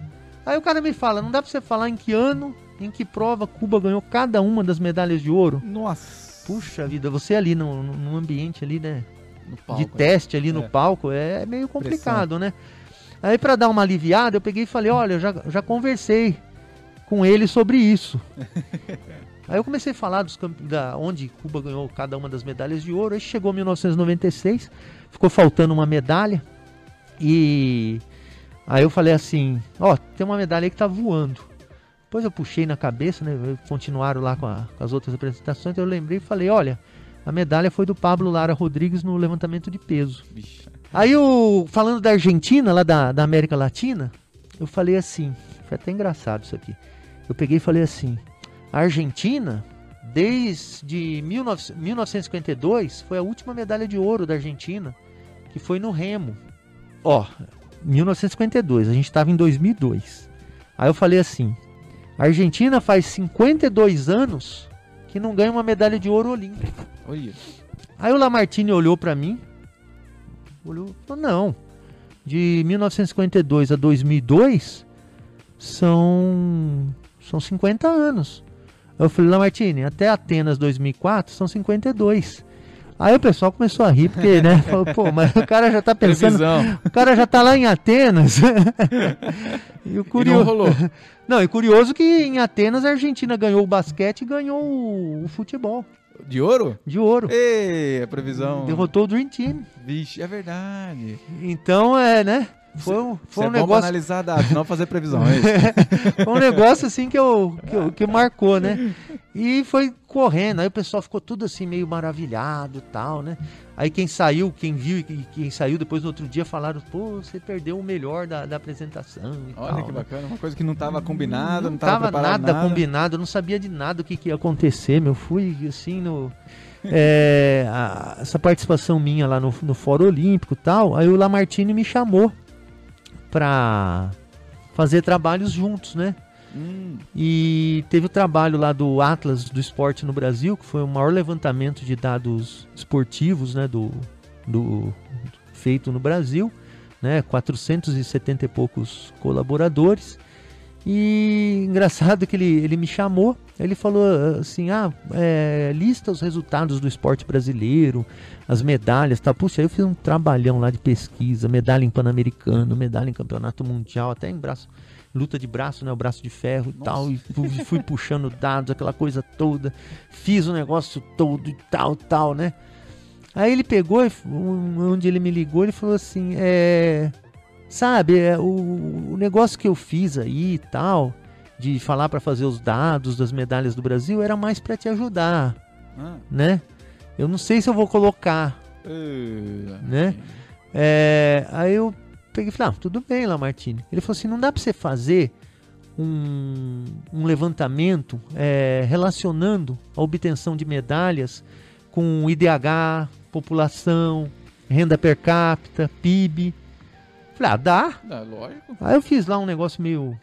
Aí o cara me fala, não dá pra você falar em que ano, em que prova Cuba ganhou cada uma das medalhas de ouro? Nossa. Puxa vida, você ali no, no- no ambiente ali, né? No palco, de teste ali no É. palco é meio complicado, né? Aí pra dar uma aliviada, eu peguei e falei, olha, eu já, já conversei com ele sobre isso. Aí eu comecei a falar dos da onde Cuba ganhou cada uma das medalhas de ouro. Aí chegou 1996, ficou faltando uma medalha. E aí eu falei assim, ó, tem uma medalha aí que tá voando. Depois eu puxei na cabeça, né? Continuaram lá com, a- com as outras apresentações. Eu lembrei e falei, olha, a medalha foi do Pablo Lara Rodrigues no levantamento de peso. Vixe. Aí o falando da Argentina, lá da, da América Latina, eu falei assim, foi até engraçado isso aqui. Eu peguei e falei assim, a Argentina, desde 19, 1952, foi a última medalha de ouro da Argentina, que foi no remo. Ó, 1952, a gente estava em 2002. Aí eu falei assim, A Argentina faz 52 anos que não ganha uma medalha de ouro olímpica. Olha. Aí o Lamartine olhou pra mim, olhou, falou, não, de 1952 a 2002 são são 50 anos. Eu falei, Lamartine, até Atenas 2004 são 52. Aí o pessoal começou a rir, porque, né? Falou, pô, mas o cara já tá pensando. Previsão. O cara já tá lá em Atenas. e o E não curioso. rolou. Não, e curioso que em Atenas a Argentina ganhou o basquete e ganhou o, o futebol De ouro? de ouro. Ei, a previsão. Derrotou o Dream Team. Vixe, é verdade. Então, é, né? Foi um, foi é um bom pra negócio. analisar dados, não fazer previsão. É. Foi um negócio assim que, eu, que, eu- que marcou, né? E foi correndo, aí o pessoal ficou tudo assim meio maravilhado e tal, né? Aí quem saiu, quem viu e quem- saiu depois no outro dia falaram, pô, você perdeu o melhor da, da apresentação e Olha tal, que né? bacana, uma coisa que não tava combinada, não, não tava, tava preparado nada, nada. combinado, eu não sabia de nada o que, que ia acontecer, meu. Fui assim no. é, a- essa participação minha lá no, no Fórum Olímpico e tal, aí o Lamartine me chamou pra fazer trabalhos juntos, né? Hum, E teve o trabalho lá do Atlas do Esporte no Brasil, que foi o maior levantamento de dados esportivos, né, do, do feito no Brasil, né, 470 e poucos colaboradores. E engraçado que ele, ele me chamou, ele falou assim, ah, é, lista os resultados do esporte brasileiro, as medalhas, tá? Puxa, aí eu fiz um trabalhão lá de pesquisa, medalha em Pan-Americano, medalha em Campeonato Mundial, até em braço, luta de braço, né, o braço de ferro e Nossa. tal, e fui, fui puxando dados, aquela coisa toda, fiz o negócio todo e tal, tal, né? Aí ele pegou, onde ele me ligou, ele falou assim, é, sabe, é, o, o negócio que eu fiz aí e tal, de falar para fazer os dados das medalhas do Brasil, era mais para te ajudar, ah, né? Eu não sei se eu vou colocar eh, Né? é, aí eu peguei e falei, ah, tudo bem, Lamartine. Ele falou assim, não dá pra você fazer um, um levantamento é, relacionando a obtenção de medalhas com IDH, população, renda per capita, PIB. Falei, ah, dá. Ah, lógico. Aí eu fiz lá um negócio meio,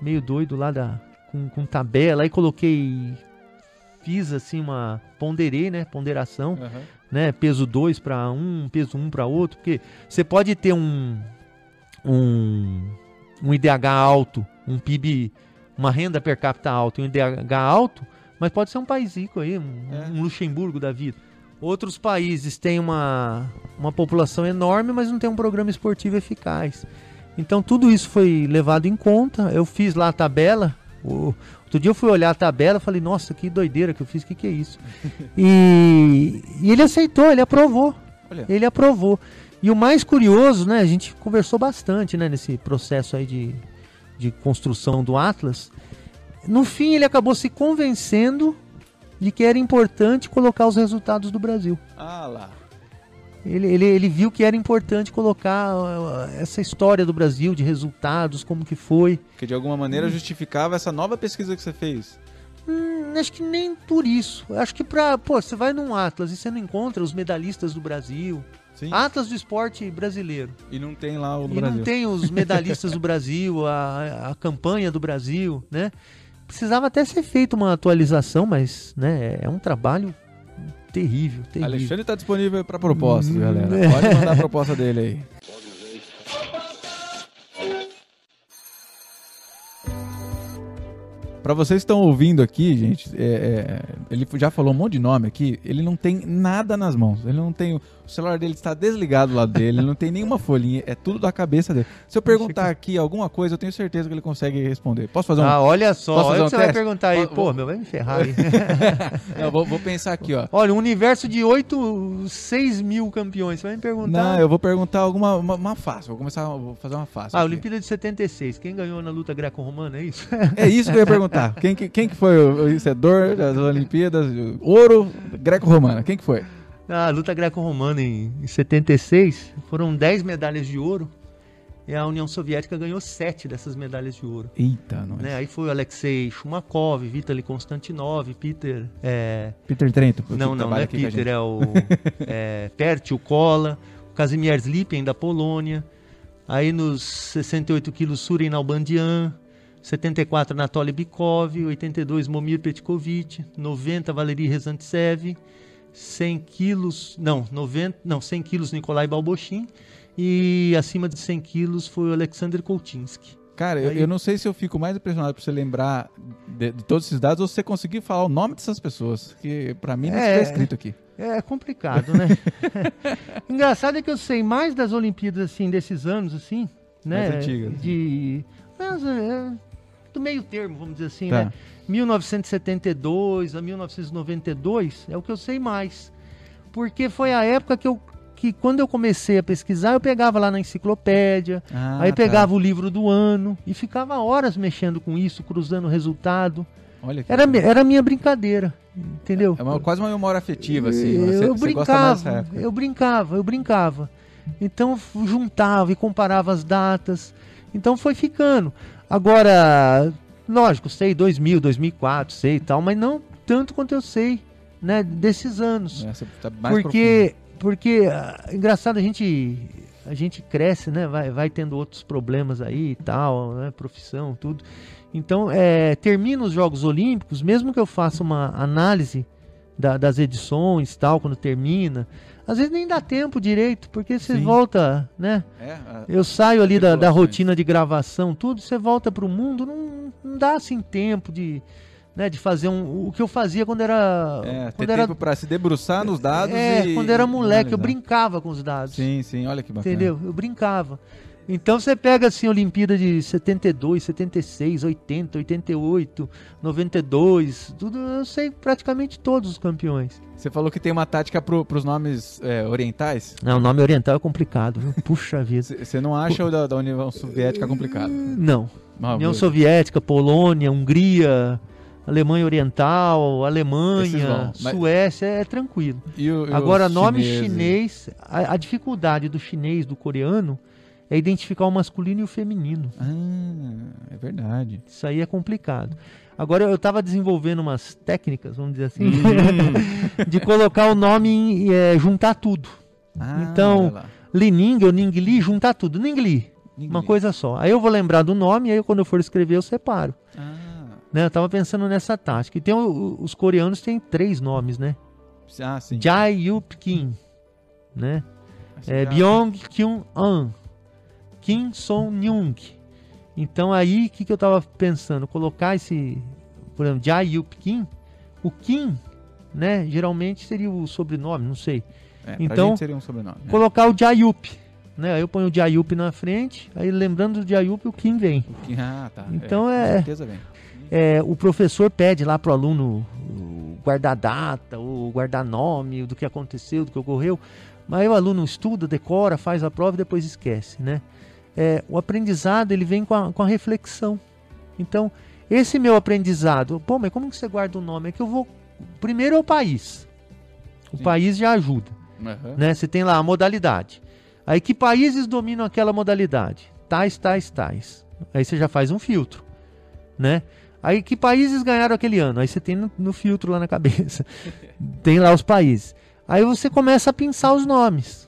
meio doido lá da, com, com tabela, aí coloquei, fiz assim uma, ponderei, né, ponderação Aham. né, peso 2 para um, peso 1 um para outro, porque você pode ter um, um um IDH alto, um PIB, uma renda per capita alta e um IDH alto, mas pode ser um país rico aí, um, É. um Luxemburgo da vida. Outros países têm uma, uma população enorme, mas não tem um programa esportivo eficaz. Então tudo isso foi levado em conta. Eu fiz lá a tabela. O, outro dia eu fui olhar a tabela e falei, nossa, que doideira que eu fiz, o que, que é isso? e, e ele aceitou, ele aprovou. Olha. Ele aprovou. E o mais curioso, né? A gente conversou bastante né, nesse processo aí de, de construção do Atlas. No fim, ele acabou se convencendo de que era importante colocar os resultados do Brasil. Ah lá. Ele, ele, ele viu que era importante colocar uh, essa história do Brasil, de resultados, como que foi. Que de alguma maneira justificava essa nova pesquisa que você fez. Hum, acho que nem por isso. Acho que pra. Pô, você vai num Atlas e você não encontra os medalhistas do Brasil. Sim. Atlas do esporte brasileiro. E não tem lá o e Brasil. não tem os medalhistas do Brasil, a, a campanha do Brasil, né? Precisava até ser feita uma atualização, mas né, é um trabalho terrível, terrível. Alexandre está disponível para propostas, galera. Pode mandar a proposta dele aí. Para vocês que estão ouvindo aqui, gente, é, é, ele já falou um monte de nome aqui. Ele não tem nada nas mãos. Ele não tem. O celular dele está desligado do lado dele. Ele não tem nenhuma folhinha. É tudo da cabeça dele. Se eu perguntar aqui alguma coisa, eu tenho certeza que ele consegue responder. Posso fazer um? Ah, olha só, Posso olha um você vai teste? perguntar aí. Pô, vou- meu, vai me ferrar aí. Não, vou, vou pensar aqui, ó. olha, um universo de 8, 6 mil campeões. Você vai me perguntar. Não, eu vou perguntar alguma uma, uma fácil. Vou começar, vou fazer uma fácil. Ah, aqui. Olimpíada de 76. Quem ganhou na luta greco-romana, é isso? É isso que eu ia perguntar. Quem, que- quem que foi o vencedor das Olimpíadas? Ouro greco-romana. Quem que foi? A luta greco-romana em, em 76 foram 10 medalhas de ouro e a União Soviética ganhou 7 dessas medalhas de ouro. Eita, nós. né? Aí foi o Alexei Shumakov, Vitaly Konstantinov, Peter. é, Peter Trento. não, não, não é Peter, é o é, Pertil Kola, o Kazimierz Lipien da Polônia. Aí nos 68 quilos Surin na Albandian. Aí nos 68 quilos Surin na Albandian, 74 Anatoly Bikov, 82 Momir Petkovic, 90 Valery Rezantsev, 100 quilos, não, 90, não, 100 quilos Nikolai Balbochin e acima de 100 quilos foi o Alexander Koltinsky. Cara, eu, Aí- eu não sei se eu fico mais impressionado por você lembrar de, de todos esses dados ou você conseguir falar o nome dessas pessoas. Que pra mim não É. está escrito aqui. É complicado, né? Engraçado é que eu sei mais das Olimpíadas assim desses anos assim, né? Mais antigas. De mas, é, do meio termo, vamos dizer assim, Tá. né? 1972 a 1992 é o que eu sei mais. Porque foi a época que eu que quando eu comecei a pesquisar, eu pegava lá na enciclopédia, Ah, aí tá. pegava o livro do ano e ficava horas mexendo com isso, cruzando o resultado. Olha Era, era a minha brincadeira, entendeu? É uma, quase uma memória afetiva, assim. eu, Você, eu você brincava, eu brincava, eu brincava. Então juntava e comparava as datas. Então foi ficando. Agora, lógico, sei 2000, 2004, sei e tal, mas não tanto quanto eu sei, né, desses anos. É, tá porque porque ah, engraçado a gente a gente cresce, né, vai, vai tendo outros problemas aí e tal, né, profissão, tudo. Então, é, termina os Jogos Olímpicos, mesmo que eu faça uma análise da- das edições tal, quando termina, às vezes nem dá tempo direito, porque você Sim. volta, né? É, a- Eu saio ali da, da rotina de gravação, tudo, você volta pro mundo, não, não dá assim tempo de, né, de fazer um, o que eu fazia quando era. é, ter quando era tempo pra se debruçar nos dados é, e... quando era moleque, eu brincava com os dados. Sim, sim, olha que bacana. Entendeu? Eu brincava. Então você pega assim, Olimpíada de 72, 76, 80, 88, 92, tudo, eu sei praticamente todos os campeões. Você falou que tem uma tática pro, pros nomes é, orientais. Não, o nome oriental é complicado, viu? Puxa vida. Você não acha o da, da União Soviética complicado? Não. Ah, União. Soviética, Polônia, Hungria, Alemanha Oriental, Alemanha, vão, mas- Suécia, é tranquilo. E o- e Agora, os nome chineses? chinês, a, a dificuldade do chinês, do coreano, é identificar o masculino e o feminino. Ah, é verdade. Isso aí é complicado. Agora eu estava desenvolvendo umas técnicas, vamos dizer assim, Hum. de colocar o nome em é, juntar tudo. Ah, Então. Lining ou Ningli, juntar tudo. Ningli, uma Ninguém. coisa só. Aí eu vou lembrar do nome, aí quando eu for escrever eu separo. Ah, Né? Eu tava pensando nessa tática. E tem o- os coreanos têm três nomes, né? ah sim. Jae Yup Kim, né? Esse É, Byung Kyun An, Kim Son Nyung. Então aí, o que, que eu tava pensando? Colocar esse, por exemplo, Jae Yup Kim, o Kim, né? Geralmente seria o sobrenome, não sei. É, então- seria um sobrenome. né? Colocar o Jayup, né? Aí eu ponho o Jayup na frente, aí lembrando do Jayup, o Kim vem. Que- Ah, tá. Então Com é- certeza vem. É, o professor pede lá pro aluno o guardar data, o guardar nome, do que aconteceu, do que ocorreu, mas aí o aluno estuda, decora, faz a prova e depois esquece, né? É, o aprendizado ele vem com a, com a reflexão. Então, esse meu aprendizado, pô, mas como que você guarda o nome? É que eu vou. Primeiro é o país. O Sim. país já ajuda Aham. né? Você tem lá a modalidade. Aí que países dominam aquela modalidade? Tais, tais, tais. Aí você já faz um filtro, né? Aí que países ganharam aquele ano? Aí você tem no, no filtro lá na cabeça. tem lá os países. Aí você começa a pensar os nomes.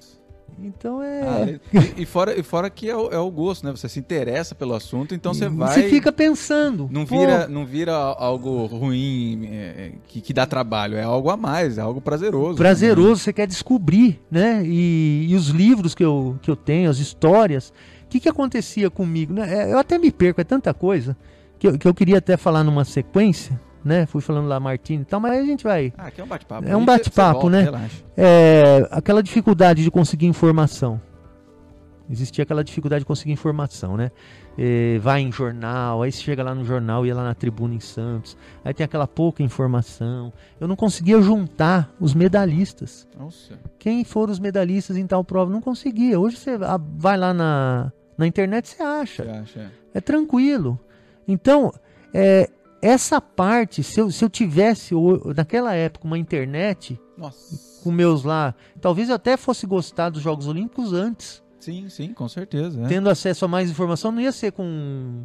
Então é. Ah, e, e fora, e fora que é o, é o gosto, né? Você se interessa pelo assunto, então você vai. Você fica pensando. Não pô, vira, não vira algo ruim é, que, que dá trabalho, é algo a mais, é algo prazeroso. prazeroso, você quer descobrir, né? E, e os livros que eu, que eu tenho, as histórias, o que, que acontecia comigo? né? É, Eu até me perco, é tanta coisa que eu, que eu queria até falar numa sequência, né? Fui falando lá Martini e tal, mas aí a gente vai. Ah, aqui é um bate-papo. É um bate-papo, né? Relaxa. É, aquela dificuldade de conseguir informação. Existia aquela dificuldade de conseguir informação, né? É, vai em jornal, aí você chega lá no jornal, ia lá na tribuna em Santos, aí tem aquela pouca informação. Eu não conseguia juntar os medalhistas. Nossa. quem foram os medalhistas em tal prova. Não conseguia. Hoje você vai lá na, na internet você Você acha. acha? É tranquilo. Então, é, essa parte, se eu, se eu tivesse naquela época uma internet Nossa. com meus lá, talvez eu até fosse gostar dos Jogos Olímpicos antes. Sim, sim, com certeza. é. Tendo acesso a mais informação, não ia ser com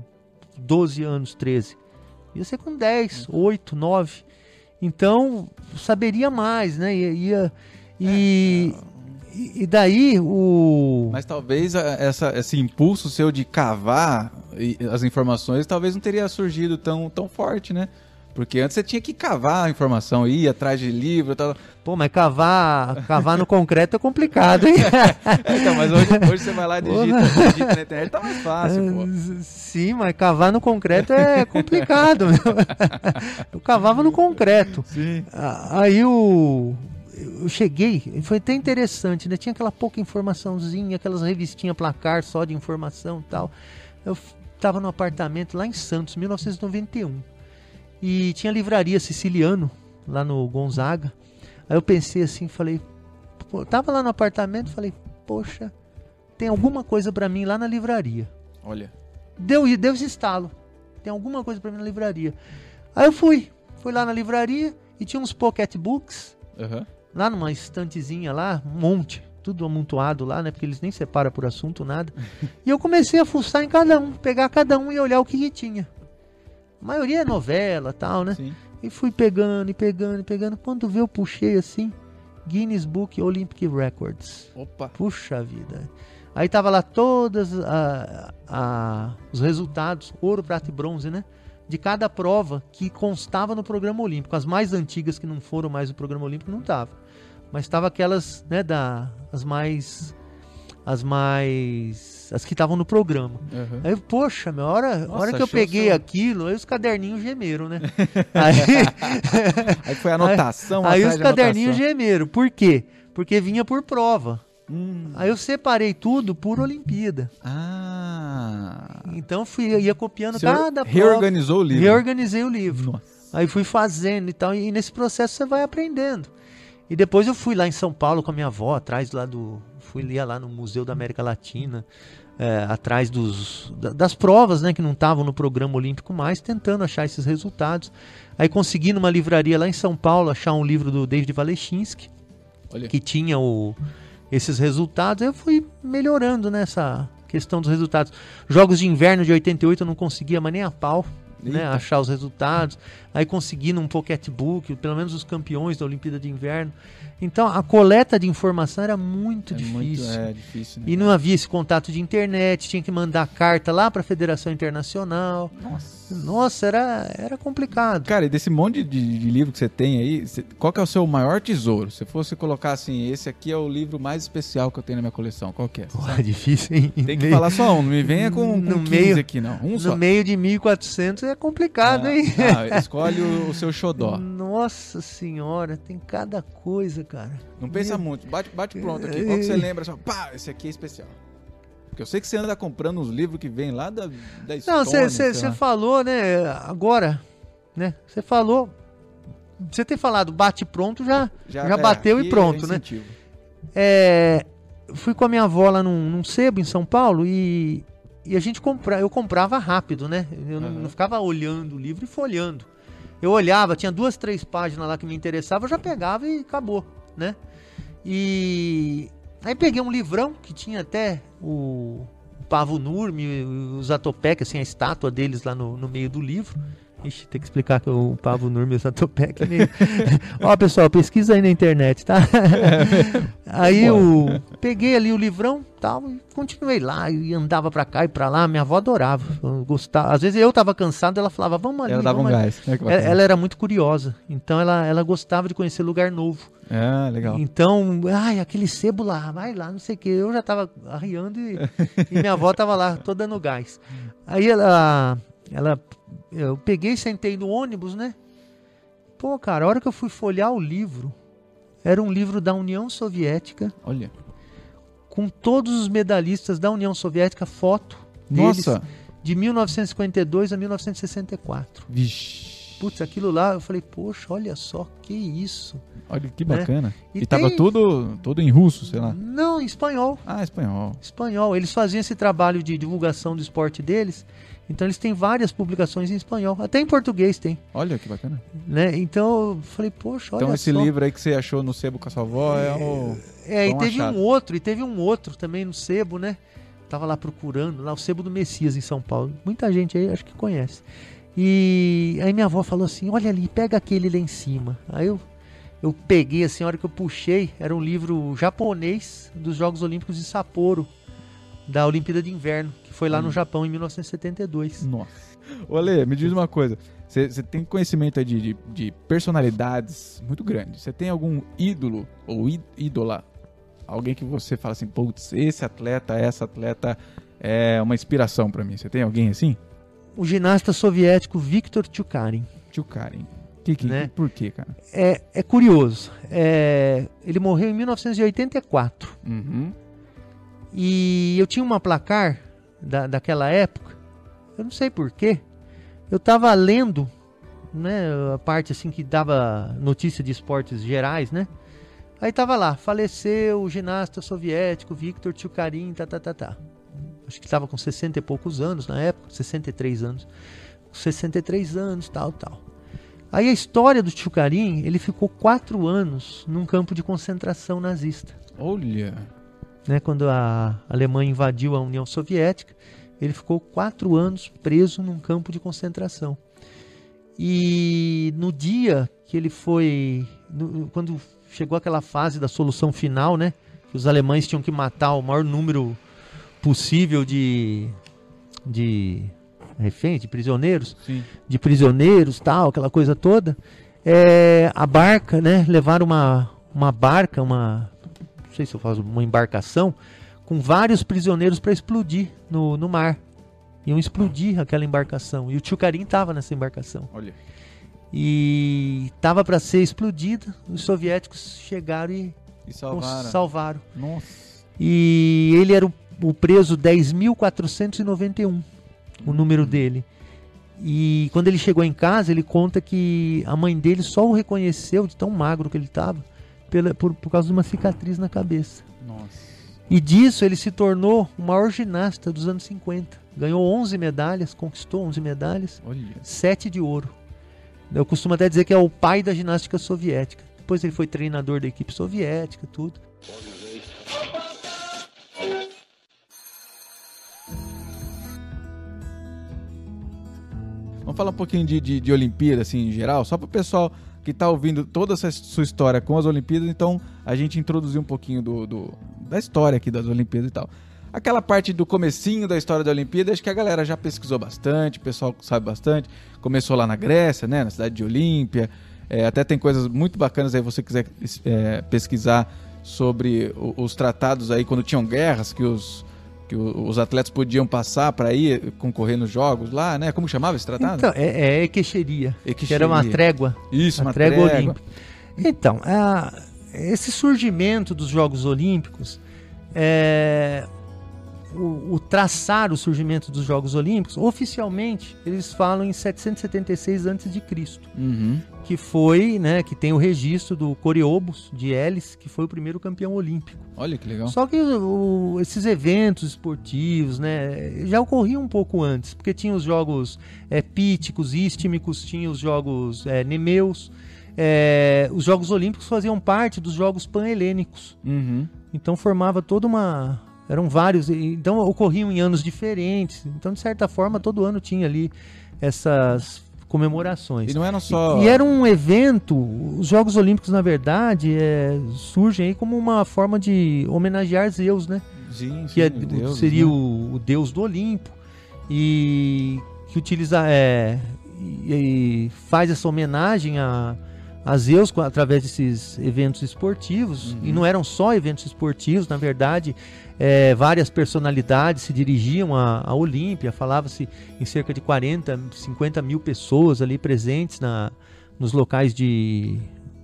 12 anos, 13. Ia ser com 10, 8, 9. Então, saberia mais, né? Ia, ia- e, E, e daí o. Mas talvez essa, esse impulso seu de cavar as informações talvez não teria surgido tão, tão forte, né? Porque antes você tinha que cavar a informação, ir atrás de livro e tal. Pô, mas cavar, cavar no concreto é complicado, hein? Então, mas hoje, hoje você vai lá e digita, digita na internet, tá mais fácil, pô. Sim, mas cavar no concreto é complicado. Eu cavava no concreto. Sim. Aí o. Eu cheguei, foi até interessante, né? Tinha aquela pouca informaçãozinha, aquelas revistinhas placar só de informação e tal. Eu f- tava no apartamento lá em Santos, 1991. E tinha livraria siciliano, lá no Gonzaga. Aí eu pensei assim, falei. Pô, tava lá no apartamento, falei, poxa, tem alguma coisa pra mim lá na livraria. Olha. Deu, deu esse estalo. Tem alguma coisa pra mim na livraria. Aí eu fui. Fui lá na livraria e tinha uns pocket books. Aham. Lá numa estantezinha lá, um monte. Tudo amontoado lá, né? Porque eles nem separam por assunto, nada. e eu comecei a fuçar em cada um. Pegar cada um e olhar o que, que tinha. A maioria é novela tal, né? Sim. E fui pegando e pegando e pegando. Quando vê, eu puxei assim. Guinness Book Olympic Records. Opa. Puxa vida. Aí tava lá todos os resultados, ouro, prata e bronze, né? De cada prova que constava no programa olímpico. As mais antigas que não foram mais o programa olímpico não tava. Mas tava aquelas, né, da as mais as mais as que estavam no programa. Aham. Aí, poxa, meu, a hora, Nossa, hora que eu peguei seu- aquilo, aí os caderninhos gemeram, né? aí, Aí foi anotação aí atrás os de caderninhos anotação. gemeram. Por quê? Porque vinha por prova. Hum. Aí eu separei tudo por Olimpíada. Ah. Então fui, eu ia copiando Você cada prova. reorganizou o livro. Reorganizei o livro. Nossa. Aí fui fazendo e tal. E nesse processo você vai aprendendo. E depois eu fui lá em São Paulo com a minha avó, atrás lá do. Fui lia lá no Museu da América Latina, é, atrás dos, da- das provas, né, que não estavam no programa olímpico mais, tentando achar esses resultados. Aí consegui numa livraria lá em São Paulo achar um livro do David Valechinsky, Olha. que tinha o, esses resultados. Aí eu fui melhorando nessa questão dos resultados. Jogos de inverno de 88 eu não conseguia mais nem a pau. Né, achar os resultados, aí consegui num pocketbook, pelo menos os campeões da Olimpíada de Inverno. Então a coleta de informação era muito É difícil. muito é, difícil. Né? E não havia esse contato de internet, tinha que mandar carta lá para a Federação Internacional. Nossa. Nossa, era, era complicado. Cara, e desse monte de, de livro que você tem aí, você- qual que é o seu maior tesouro? Se fosse colocar assim, esse aqui é o livro mais especial que eu tenho na minha coleção, qual que é? Pô, é difícil, hein? Tem que Meio- falar só um, não me venha com, com No 15 meio- aqui não, um só. No meio de 1400 é complicado, Ah, hein? ah, escolhe o, o seu xodó. Nossa senhora, tem cada coisa, cara. Não pensa muito, bate, bate pronto aqui. Qual que você lembra? Só, pá, esse aqui é especial. Porque eu sei que você anda comprando uns livros que vem lá da, da Não, você falou, né? Agora, né? Você falou. Você ter falado bate pronto já, já, é, bateu aqui e pronto, é né? É, fui com a minha avó lá num, num sebo em São Paulo e, e a gente compra, eu comprava rápido, né? Eu não, Aham. não ficava olhando o livro e folhando. Eu olhava, tinha duas, três páginas lá que me interessavam, eu já pegava e acabou, né? E aí peguei um livrão que tinha até o, Pavo Nurmi, os Atopec, assim, a estátua deles lá no, no meio do livro. Ixi, tem que explicar que o Pavo Nurmi e os Atopec. é meio- Ó, pessoal, pesquisa aí na internet, tá? aí eu peguei ali o livrão tal, e continuei lá, e andava pra cá e pra lá. Minha avó adorava. Gostava. Às vezes eu tava cansado, ela falava, vamos ali. Ela dava um gás. né, que Ela, ela era muito curiosa, então ela, ela gostava de conhecer lugar novo. Ah, legal. Então, ai, aquele sebo lá, vai lá, não sei o que. Eu já tava arriando e, e minha avó tava lá, toda dando gás. Aí ela, ela, eu peguei e sentei no ônibus, né? Pô, cara, a hora que eu fui folhear o livro, era um livro da União Soviética, Olha. com todos os medalhistas da União Soviética, foto deles, Nossa. de 1952 a 1964. Vixe. Putz, aquilo lá, eu falei, poxa, olha só, que isso. Olha que né? bacana. E E, tava tem- tudo, tudo em russo, sei lá. Não, em espanhol. Ah, espanhol. espanhol. Eles faziam esse trabalho de divulgação do esporte deles. Então eles têm várias publicações em espanhol. Até em português tem. Olha que bacana. Né? Então eu falei, poxa, olha então esse só. livro aí que você achou no sebo com a sua avó é o... É, e teve achado. um outro, e teve um outro também no Sebo, né? Tava lá procurando, lá o Sebo do Messias em São Paulo. Muita gente aí acho que conhece. E aí minha avó falou assim: olha ali, pega aquele lá em cima. Aí eu, eu peguei assim, a hora que eu puxei, era um livro japonês dos Jogos Olímpicos de Sapporo, da Olimpíada de Inverno, foi lá no Hum. Japão em 1972. Nossa. Ale, me diz uma coisa. Você tem conhecimento de, de, de personalidades muito grandes. Você tem algum ídolo ou ídola? Alguém que você fala assim, putz, esse atleta, essa atleta é uma inspiração pra mim. Você tem alguém assim? O ginasta soviético Viktor Tchukarin. Tio Karen. Que, que, Né? Por quê, cara? É, é curioso. É, ele morreu em 1984. Uhum. E eu tinha uma placar da, daquela época. Eu não sei porquê. Eu tava lendo, né, a parte assim que dava notícia de esportes gerais, né? Aí tava lá, faleceu o ginasta soviético Viktor Tchukarin, tá, tá, tá, tá. Acho que tava com 60 e poucos anos na época, 63 anos. 63 anos, tal, tal. Aí a história do Tchukarin, ele ficou quatro anos num campo de concentração nazista Olha. Né, quando a Alemanha invadiu a União Soviética, ele ficou quatro anos preso num campo de concentração. E no dia que ele foi, no- quando chegou aquela fase da solução final, né, que os alemães tinham que matar o maior número possível de de reféns, de prisioneiros, Sim. de prisioneiros, tal, aquela coisa toda. É, a barca, né? Levaram uma, uma barca, uma. Sei se eu faço uma embarcação, com vários prisioneiros para explodir no, no mar. Iam explodir aquela embarcação. E o Tchukarin estava nessa embarcação. Olha. E estava para ser explodida. Os soviéticos chegaram e E salvaram. salvaram. Nossa. E ele era o, o preso 10.491, o número dele. E quando ele chegou em casa, ele conta que a mãe dele só o reconheceu, de tão magro que ele estava, por, por causa de uma cicatriz na cabeça. Nossa. E disso ele se tornou o maior ginasta dos anos 50. Ganhou 11 medalhas, conquistou 11 medalhas, Olha. 7 de ouro. Eu costumo até dizer que é o pai da ginástica soviética. Depois ele foi treinador da equipe soviética, tudo. Vamos falar um pouquinho de, de, de Olimpíada, assim, em geral, só para o pessoal que tá ouvindo toda essa sua história com as Olimpíadas, então a gente introduzir um pouquinho do, do- da história aqui das Olimpíadas e tal. Aquela parte do comecinho da história da Olimpíada, acho que a galera já pesquisou bastante, o pessoal sabe bastante. Começou lá na Grécia, né, na cidade de Olímpia. É, até tem coisas muito bacanas aí, você quiser é, pesquisar sobre os tratados aí, quando tinham guerras, que os, que os atletas podiam passar para ir concorrer nos jogos lá, né? Como chamava esse tratado? Então, é, é Equecheria, que era uma trégua. Isso, a uma trégua trégua. olímpica. Então, a- esse surgimento dos Jogos Olímpicos, é, o, o traçar o surgimento dos Jogos Olímpicos, oficialmente eles falam em 776 a.C., Uhum. que foi, né, que tem o registro do Coriobos de Elis, que foi o primeiro campeão olímpico. Olha que legal. Só que o- esses eventos esportivos, né, já ocorriam um pouco antes, porque tinha os jogos é, píticos, istmicos, tinha os jogos é, nemeus. é, os Jogos Olímpicos faziam parte dos Jogos Pan-Helênicos. Uhum. Então formava toda uma. Eram vários, e- então ocorriam em anos diferentes. Então, de certa forma, todo ano tinha ali essas comemorações. E não eram só. E era um evento, os Jogos Olímpicos, na verdade, é, surgem aí como uma forma de homenagear Zeus, né? Sim, Que é- sim, Deus, seria né? o, o deus do Olimpo e que utiliza é, e, e faz essa homenagem a, a Zeus através desses eventos esportivos Uhum. e não eram só eventos esportivos, na verdade, é, várias personalidades se dirigiam à, à Olímpia, falava-se em cerca de 40, 50 mil pessoas ali presentes na, nos locais de,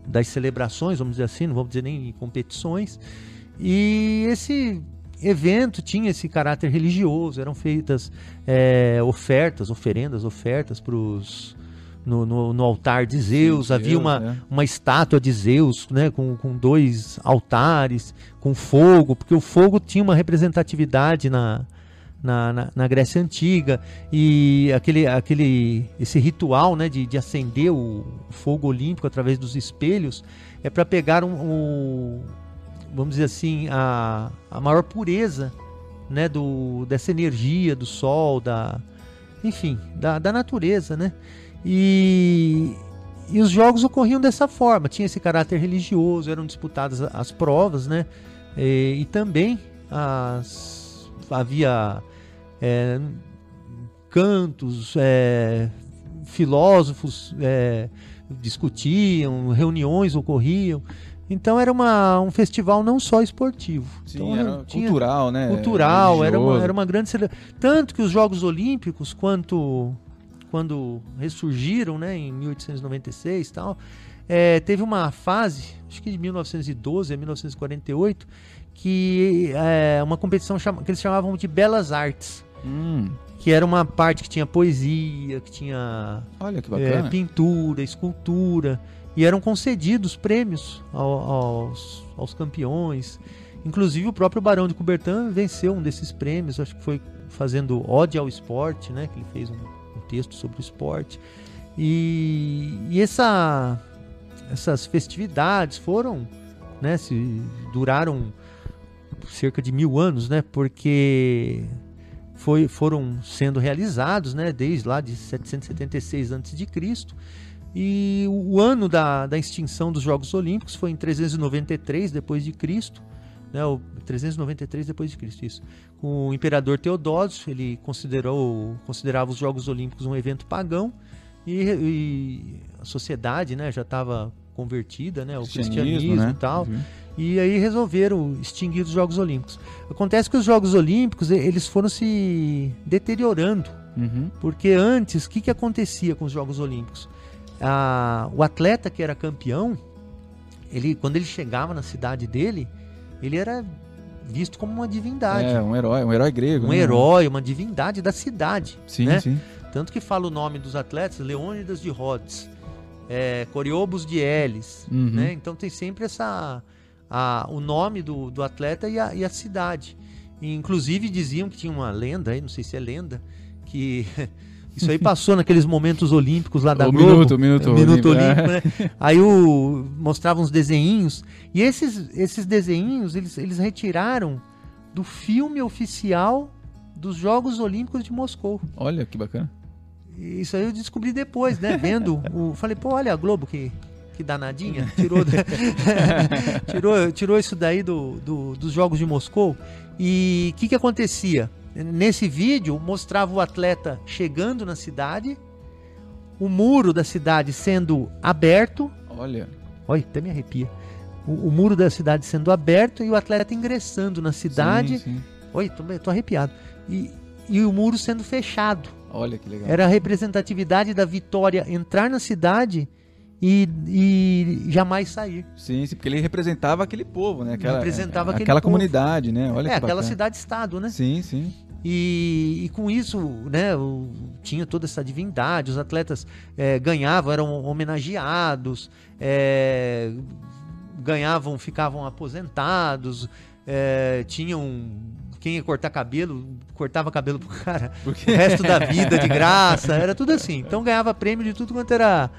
das celebrações, vamos dizer assim, não vamos dizer nem competições. E esse evento tinha esse caráter religioso, eram feitas é, ofertas, oferendas, ofertas pros, no, no, no altar de Zeus, Sim, havia Zeus, uma, né? uma estátua de Zeus, né, com, com dois altares, com fogo, porque o fogo tinha uma representatividade na, na, na, na Grécia Antiga, e aquele, aquele, esse ritual né, de, de acender o fogo olímpico através dos espelhos é para pegar um, um- vamos dizer assim, a, a maior pureza né, do, dessa energia do sol, da, enfim, da, da natureza, né? E, e os jogos ocorriam dessa forma, tinha esse caráter religioso, eram disputadas as provas, né? E, e também as, havia é, cantos, é, filósofos é, discutiam, reuniões ocorriam. Então era uma, um festival não só esportivo. Sim, então, era tinha- cultural, né? cultural, era uma, era uma grande cele- Tanto que os Jogos Olímpicos, quanto quando ressurgiram né, em 1896 e tal, é, teve uma fase, acho que de 1912 a 1948, que é uma competição chama- que eles chamavam de Belas Artes, Hum, que era uma parte que tinha poesia, que tinha olha que é, bacana. pintura, escultura, e eram concedidos prêmios ao- aos, aos campeões. Inclusive o próprio Barão de Coubertin venceu um desses prêmios, acho que foi fazendo ode ao esporte, né? Que ele fez um texto sobre o esporte. E, e essa, essas festividades foram, né? Se duraram cerca de mil anos, né? Porque foi, foram sendo realizados, né? Desde lá de 776 a.C. E o ano da, da extinção dos Jogos Olímpicos foi em 393 depois de Cristo, né? O 393 depois de Cristo, isso. Com o imperador Teodósio, ele considerou considerava os Jogos Olímpicos um evento pagão e, e a sociedade, né, já estava convertida, né, ao cristianismo, né? e tal. Uhum. E aí resolveram extinguir os Jogos Olímpicos. Acontece que os Jogos Olímpicos, eles foram se deteriorando, Uhum. porque antes, o que, que acontecia com os Jogos Olímpicos? Ah, o atleta que era campeão, ele, quando ele chegava na cidade dele, ele era visto como uma divindade. É, um herói, um herói grego. um né? herói, uma divindade da cidade. Sim, né? sim. Tanto que fala o nome dos atletas, Leônidas de Rhodes, é, Coriobos de Elis, Uhum. né? Então tem sempre essa a- o nome do, do atleta e a, e a cidade. E, inclusive diziam que tinha uma lenda aí, não sei se é lenda, que isso aí passou naqueles momentos olímpicos lá da O Globo. minuto, minuto É, minuto olímpico, olímpico, né? Aí o mostravam uns desenhinhos e esses esses desenhinhos eles, eles retiraram do filme oficial dos Jogos Olímpicos de Moscou. Olha que bacana. Isso aí eu descobri depois, né? Vendo o. Falei, pô, olha a Globo que, que danadinha. Tirou, tirou, tirou isso daí do, do- dos Jogos de Moscou. E o que, que acontecia? Nesse vídeo mostrava o atleta chegando na cidade, o muro da cidade sendo aberto. Olha. Olha, até me arrepia. O, o muro da cidade sendo aberto e o atleta ingressando na cidade. Sim, sim. Oi, tô, tô arrepiado. E, e o muro sendo fechado. Olha que legal. Era a representatividade da vitória entrar na cidade e, e jamais sair. Sim, sim, porque ele representava aquele povo, né? Aquela, Representava aquele aquela povo. comunidade, né? Olha é, que aquela cidade-estado, né? Sim, sim. E, e com isso, né, tinha toda essa divindade, os atletas eh, ganhavam, eram homenageados, eh, ganhavam, ficavam aposentados, eh, tinham quem ia cortar cabelo, cortava cabelo pro cara Porque o resto da vida de graça, era tudo assim. Então ganhava prêmio de tudo quanto era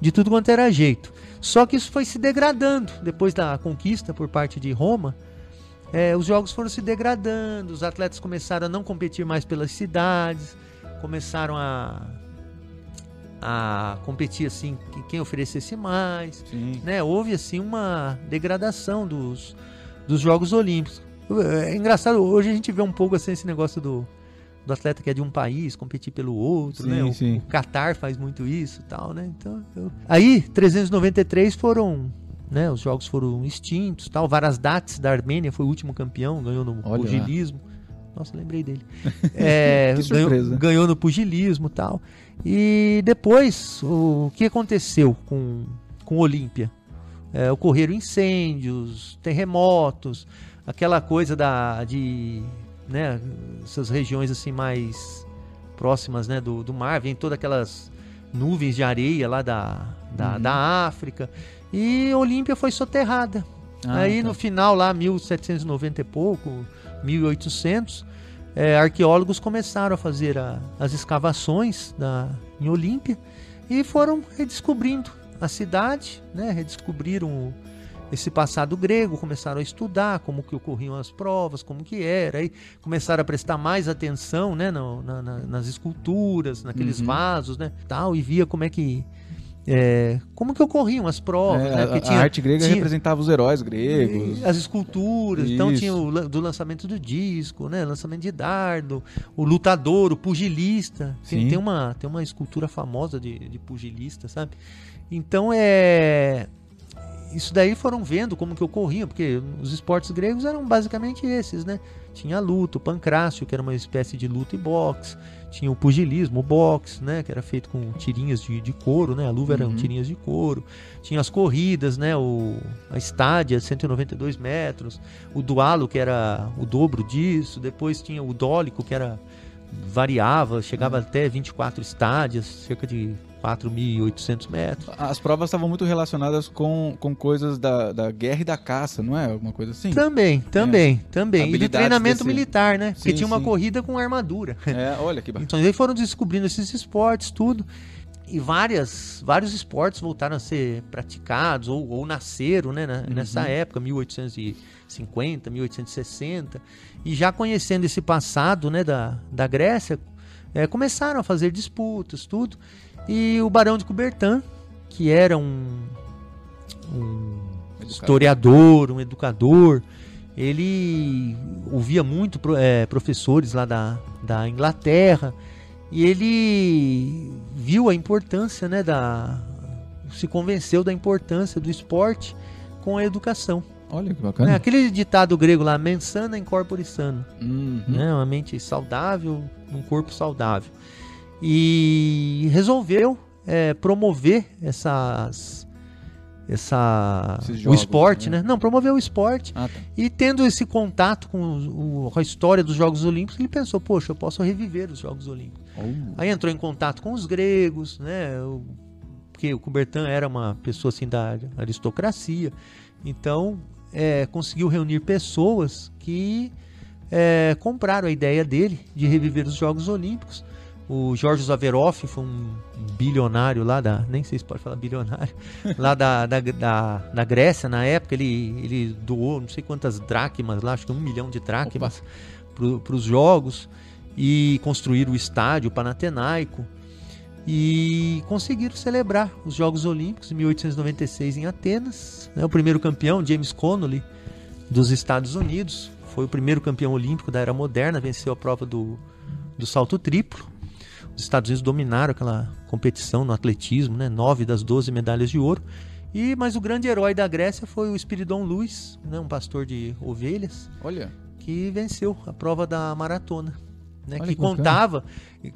de tudo quanto era jeito. Só que isso foi se degradando depois da conquista por parte de Roma. É, os jogos foram se degradando, os atletas começaram a não competir mais pelas cidades, começaram a a competir assim que- quem oferecesse mais, Sim. né? Houve assim uma degradação dos, dos Jogos Olímpicos. É engraçado, hoje a gente vê um pouco assim esse negócio do, do atleta que é de um país competir pelo outro, Sim, né? O, sim. o Qatar faz muito isso, tal, né? Então, eu- aí 393 foram, né? Os jogos foram extintos, tal. Varasdates da Armênia foi o último campeão, ganhou no Olha lá. pugilismo. Nossa, lembrei dele. É, Que ganhou, ganhou no pugilismo, tal. E depois, o que aconteceu com com Olímpia? É, ocorreram incêndios, terremotos, aquela coisa da de, né, essas regiões assim mais próximas, né, do, do mar, vem todas aquelas nuvens de areia lá da, da, Uhum. da África. E Olímpia foi soterrada. Ah, Aí tá. no final, lá, 1790 e pouco, 1800, é, arqueólogos começaram a fazer a- as escavações da, em Olímpia e foram redescobrindo a cidade, né? redescobriram esse passado grego, começaram a estudar como que ocorriam as provas, como que era, aí começaram a prestar mais atenção né? na- na- nas esculturas, naqueles Uhum. vasos, né? tal, e via como é que é, como que ocorriam as provas, É, né? a, Porque a arte grega tinha- representava os heróis gregos. as esculturas, então Isso. tinha o do lançamento do disco, né? Lançamento de dardo, o lutador, o pugilista. Tem, tem uma, tem uma escultura famosa de, de pugilista, sabe? Então é. Isso daí foram vendo como que ocorria, porque os esportes gregos eram basicamente esses, né? Tinha a luta, o pancrácio, que era uma espécie de luta e boxe. Tinha o pugilismo, o boxe, né? Que era feito com tirinhas de, de couro, né? A luva eram Uhum. tirinhas de couro. Tinha as corridas, né? O, a estádia, 192 metros. O dualo, que era o dobro disso. Depois tinha o dólico, que era variava, chegava até 24 estádias, cerca de 4.800 metros. As provas estavam muito relacionadas com, com coisas da, da guerra e da caça, não é? Alguma coisa assim? Também, também, também. E do Habilidades treinamento desse- militar, né? Porque Sim, tinha uma sim. corrida com armadura. É, olha que bacana. Então eles foram descobrindo esses esportes, tudo. E várias, vários esportes voltaram a ser praticados ou, ou nasceram né, na- nessa Uhum. época, 1850, 1860. E já conhecendo esse passado né, da, da Grécia, eh, começaram a fazer disputas, tudo. E o Barão de Coubertin, que era um, um historiador, um educador, ele ouvia muito eh, professores lá da, da Inglaterra e ele viu a importância, né, da se convenceu da importância do esporte com a educação. Olha que bacana. Aquele ditado grego lá, mens sana in corpore sano, Uhum. né? Uma mente saudável, um corpo saudável. E resolveu eh, promover essas essa Esses o jogos, esporte, né? né? Não, promoveu o esporte Ah, tá. e tendo esse contato com, o- com a história dos Jogos Olímpicos, ele pensou, poxa, eu posso reviver os Jogos Olímpicos. Oh. Aí entrou em contato com os gregos, né? o- Porque o Coubertin era uma pessoa assim da aristocracia. Então, é, conseguiu reunir pessoas que é, compraram a ideia dele de reviver os Jogos Olímpicos. O Jorge Zaveroff foi um bilionário lá da. Nem sei se pode falar bilionário. Lá da, da, da, da Grécia, na época, ele, ele doou não sei quantas dracmas lá, acho que um milhão de dracmas para os Jogos. E construíram o estádio Panatenaico. E conseguiram celebrar os Jogos Olímpicos em 1896 em Atenas. né? O primeiro campeão, James Connolly, dos Estados Unidos, foi o primeiro campeão olímpico da era moderna, venceu a prova do, do salto triplo. Os Estados Unidos dominaram aquela competição no atletismo, né? nove das 12 medalhas de ouro. E, mas o grande herói da Grécia foi o Espiridon Luiz, né? um pastor de ovelhas, Olha. que venceu a prova da maratona. Né, que que contava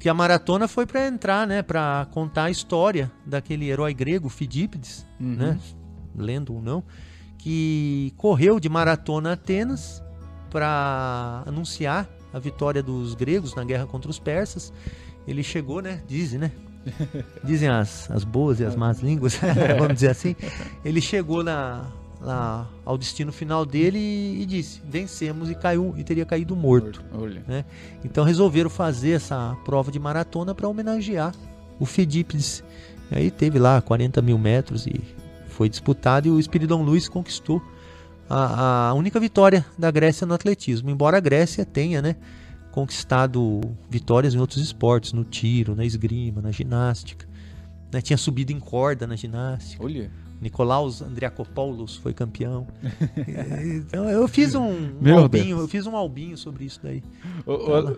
que a maratona foi para entrar, né, para contar a história daquele herói grego Fidípides, Uhum. né, lendo ou não, que correu de maratona a Atenas para anunciar a vitória dos gregos na guerra contra os persas. Ele chegou, né, dizem, né? Dizem as, as boas e as más línguas, vamos dizer assim. Ele chegou na, lá ao destino final dele e, e disse: vencemos e caiu e teria caído morto. Olha. Então resolveram fazer essa prova de maratona para homenagear o Fidípides. E aí teve lá 40 mil metros e foi disputado e o Espiridon Luiz conquistou a, a única vitória da Grécia no atletismo. Embora a Grécia tenha, né, conquistado vitórias em outros esportes, no tiro, na esgrima, na ginástica. né, tinha subido em corda na ginástica. Olha. Nicolaus Andriakopoulos foi campeão. então eu fiz um, um albinho, Deus. eu fiz um albinho sobre isso daí.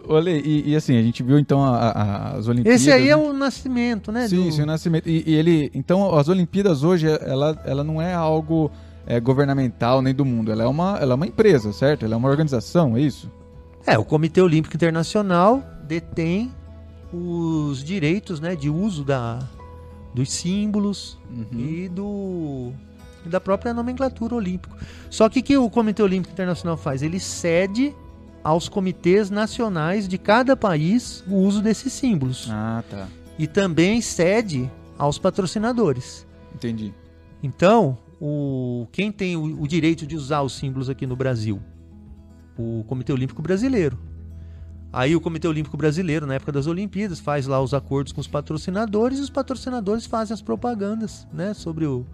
Ale, e, e assim, a gente viu então a- a- as Olimpíadas. Esse aí é né? o nascimento, né? Sim, do- sim, o nascimento. E, e ele. Então, as Olimpíadas hoje, ela, ela não é algo é, governamental nem do mundo. Ela é, uma, ela é uma empresa, certo? Ela é uma organização, é isso? É, o Comitê Olímpico Internacional detém os direitos, né, de uso da, dos símbolos Uhum. e do e da própria nomenclatura olímpica. Só que o que o Comitê Olímpico Internacional faz? Ele cede aos comitês nacionais de cada país o uso desses símbolos. Ah, tá. E também cede aos patrocinadores. Entendi. Então, o, quem tem o, o direito de usar os símbolos aqui no Brasil? O Comitê Olímpico Brasileiro. Aí o Comitê Olímpico Brasileiro, na época das Olimpíadas, faz lá os acordos com os patrocinadores e os patrocinadores fazem as propagandas, né, sobre o,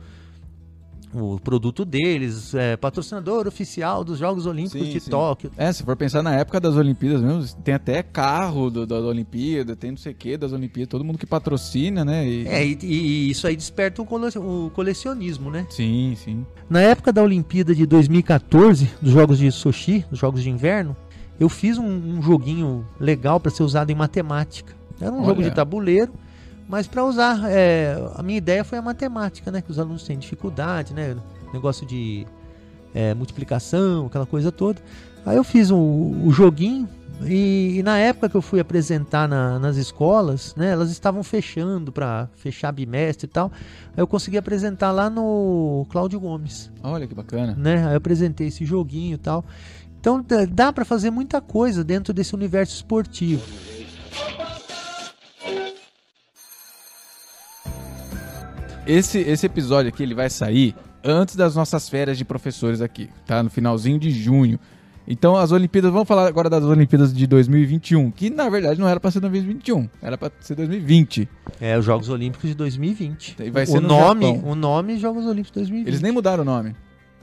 o produto deles, é, patrocinador oficial dos Jogos Olímpicos Sim, de sim. Tóquio. É, se for pensar na época das Olimpíadas mesmo, tem até carro do, da Olimpíada, tem não sei o que das Olimpíadas, todo mundo que patrocina, né? E- É, e, e isso aí desperta o, cole- o colecionismo, né? Sim, sim. Na época da Olimpíada de 2014, dos Jogos de Sochi, dos Jogos de Inverno, eu fiz um, um joguinho legal para ser usado em matemática. Era um Olha. jogo de tabuleiro, mas para usar, é, a minha ideia foi a matemática, né? Que os alunos têm dificuldade, né? Negócio de é, multiplicação, aquela coisa toda. Aí eu fiz o, o joguinho e, e na época que eu fui apresentar na- nas escolas, né? Elas estavam fechando para fechar bimestre e tal. Aí eu consegui apresentar lá no Cláudio Gomes Olha que bacana. né? Aí eu apresentei esse joguinho e tal. Então dá- pra fazer muita coisa dentro desse universo esportivo. Esse, esse episódio aqui ele vai sair antes das nossas férias de professores aqui, tá? No finalzinho de junho. Então as Olimpíadas, vamos falar agora das Olimpíadas de 2021, que na verdade não era pra ser 2021, era pra ser 2020. É, os Jogos Olímpicos de 2020. E vai ser o no nome, Japão. o nome Jogos Olímpicos 2020. Eles nem mudaram o nome.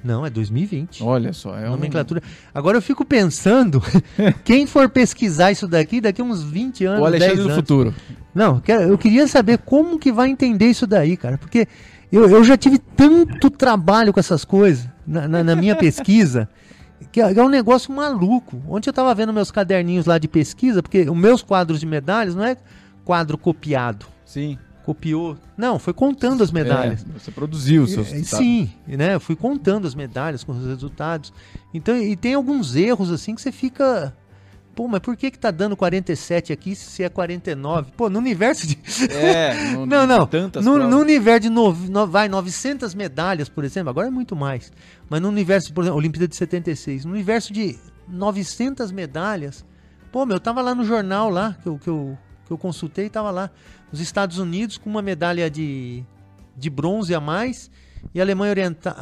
Não, é 2020. Olha só, é um... Nomenclatura. Agora eu fico pensando, quem for pesquisar isso daqui, daqui a uns 20 anos, o 10 Alexandre do anos. futuro. Não, eu queria saber como que vai entender isso daí, cara. Porque eu, eu já tive tanto trabalho com essas coisas na, na- na minha pesquisa, que é, é um negócio maluco. Ontem eu tava vendo meus caderninhos lá de pesquisa, porque os meus quadros de medalhas não é quadro copiado, Sim. Copiou. Não, foi contando as medalhas. É, você produziu os seus É, resultados. Sim, né? Eu fui contando as medalhas com os resultados. Então, e tem alguns erros assim que você fica. Pô, mas por que que tá dando 47 aqui se é 49? Pô, no universo de. É, no- Não, não. Tantas No, no universo de nove- no- vai 900 medalhas, por exemplo, agora é muito mais. Mas no universo, por exemplo, Olimpíada de 76, no universo de 900 medalhas, pô, meu, eu tava lá no jornal lá que eu, que eu, que eu consultei, tava lá os Estados Unidos com uma medalha de, de bronze a mais e a Alemanha Oriental,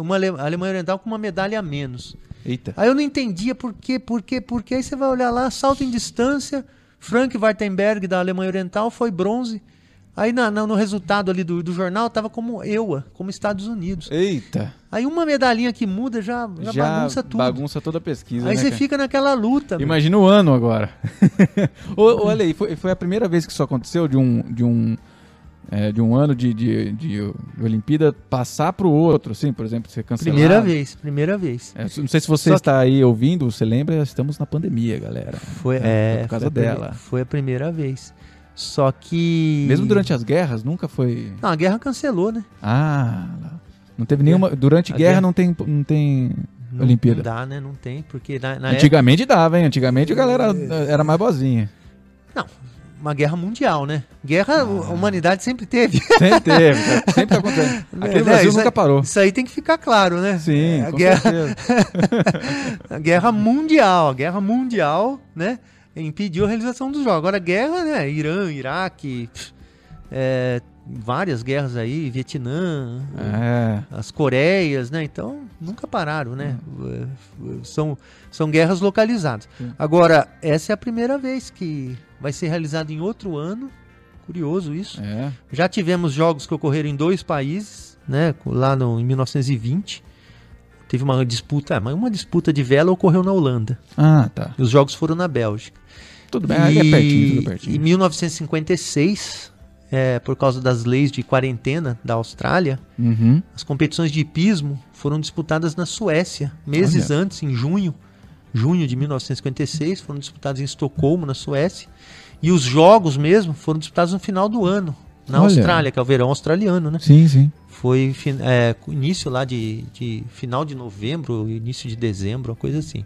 uma Ale- Alemanha Oriental com uma medalha a menos. Eita. Aí eu não entendia por quê, por quê, por quê. Aí você vai olhar lá, salto em distância, Frank Wartenberg da Alemanha Oriental foi bronze. Aí na- na- no resultado ali do, do jornal tava como EUA, como Estados Unidos. Eita. Aí uma medalhinha que muda já, já, Já bagunça tudo. bagunça toda a pesquisa, Aí né, você cara? fica naquela luta. meu. Imagina o ano agora. ô, Ale, foi, foi a primeira vez que isso aconteceu de um, de um, é, de um ano de, de, de Olimpíada passar pro outro, assim, por exemplo, ser cancelado. Primeira vez, primeira vez. É, não sei se você Só está aí ouvindo, você lembra, estamos na pandemia, galera. Foi, É, é, por causa foi dela. Foi a primeira vez. Só que. Mesmo durante as guerras, nunca foi... Não, a guerra cancelou, né? Ah, não teve nenhuma... Durante A guerra, guerra- não tem, não tem Não, Olimpíada. Não dá, né? Não tem, porque na, na época. Antigamente dava, hein? Antigamente a galera era mais boazinha. Uma guerra mundial, né? Guerra a humanidade sempre teve. Sempre teve, cara. sempre tá acontecendo. Aqui Né, no Brasil nunca parou. Isso aí tem que ficar claro, né? Sim, É, a guerra, a guerra mundial, a guerra mundial, né? Impediu a realização dos jogos. Agora, guerra, né? Irã, Iraque, é, várias guerras aí, Vietnã, É. as Coreias, né? Então, nunca pararam, né? São, são guerras localizadas. Agora, essa é a primeira vez que vai ser realizado em outro ano. Curioso isso. É. Já tivemos jogos que ocorreram em dois países, né? Lá no, em 1920. Teve uma disputa, mas uma disputa de vela ocorreu na Holanda. Ah, tá. E os jogos foram na Bélgica. Tudo bem, aí é pertinho, tudo Em pertinho. 1956, é, por causa das leis de quarentena da Austrália, Uhum. as competições de hipismo foram disputadas na Suécia, meses Olha. antes, em junho. Junho de 1956, foram disputados em Estocolmo, na Suécia. E os jogos mesmo foram disputados no final do ano, na Olha. Austrália, que é o verão australiano, né? Sim, sim. Foi é, início lá de, de final de novembro, início de dezembro, uma coisa assim.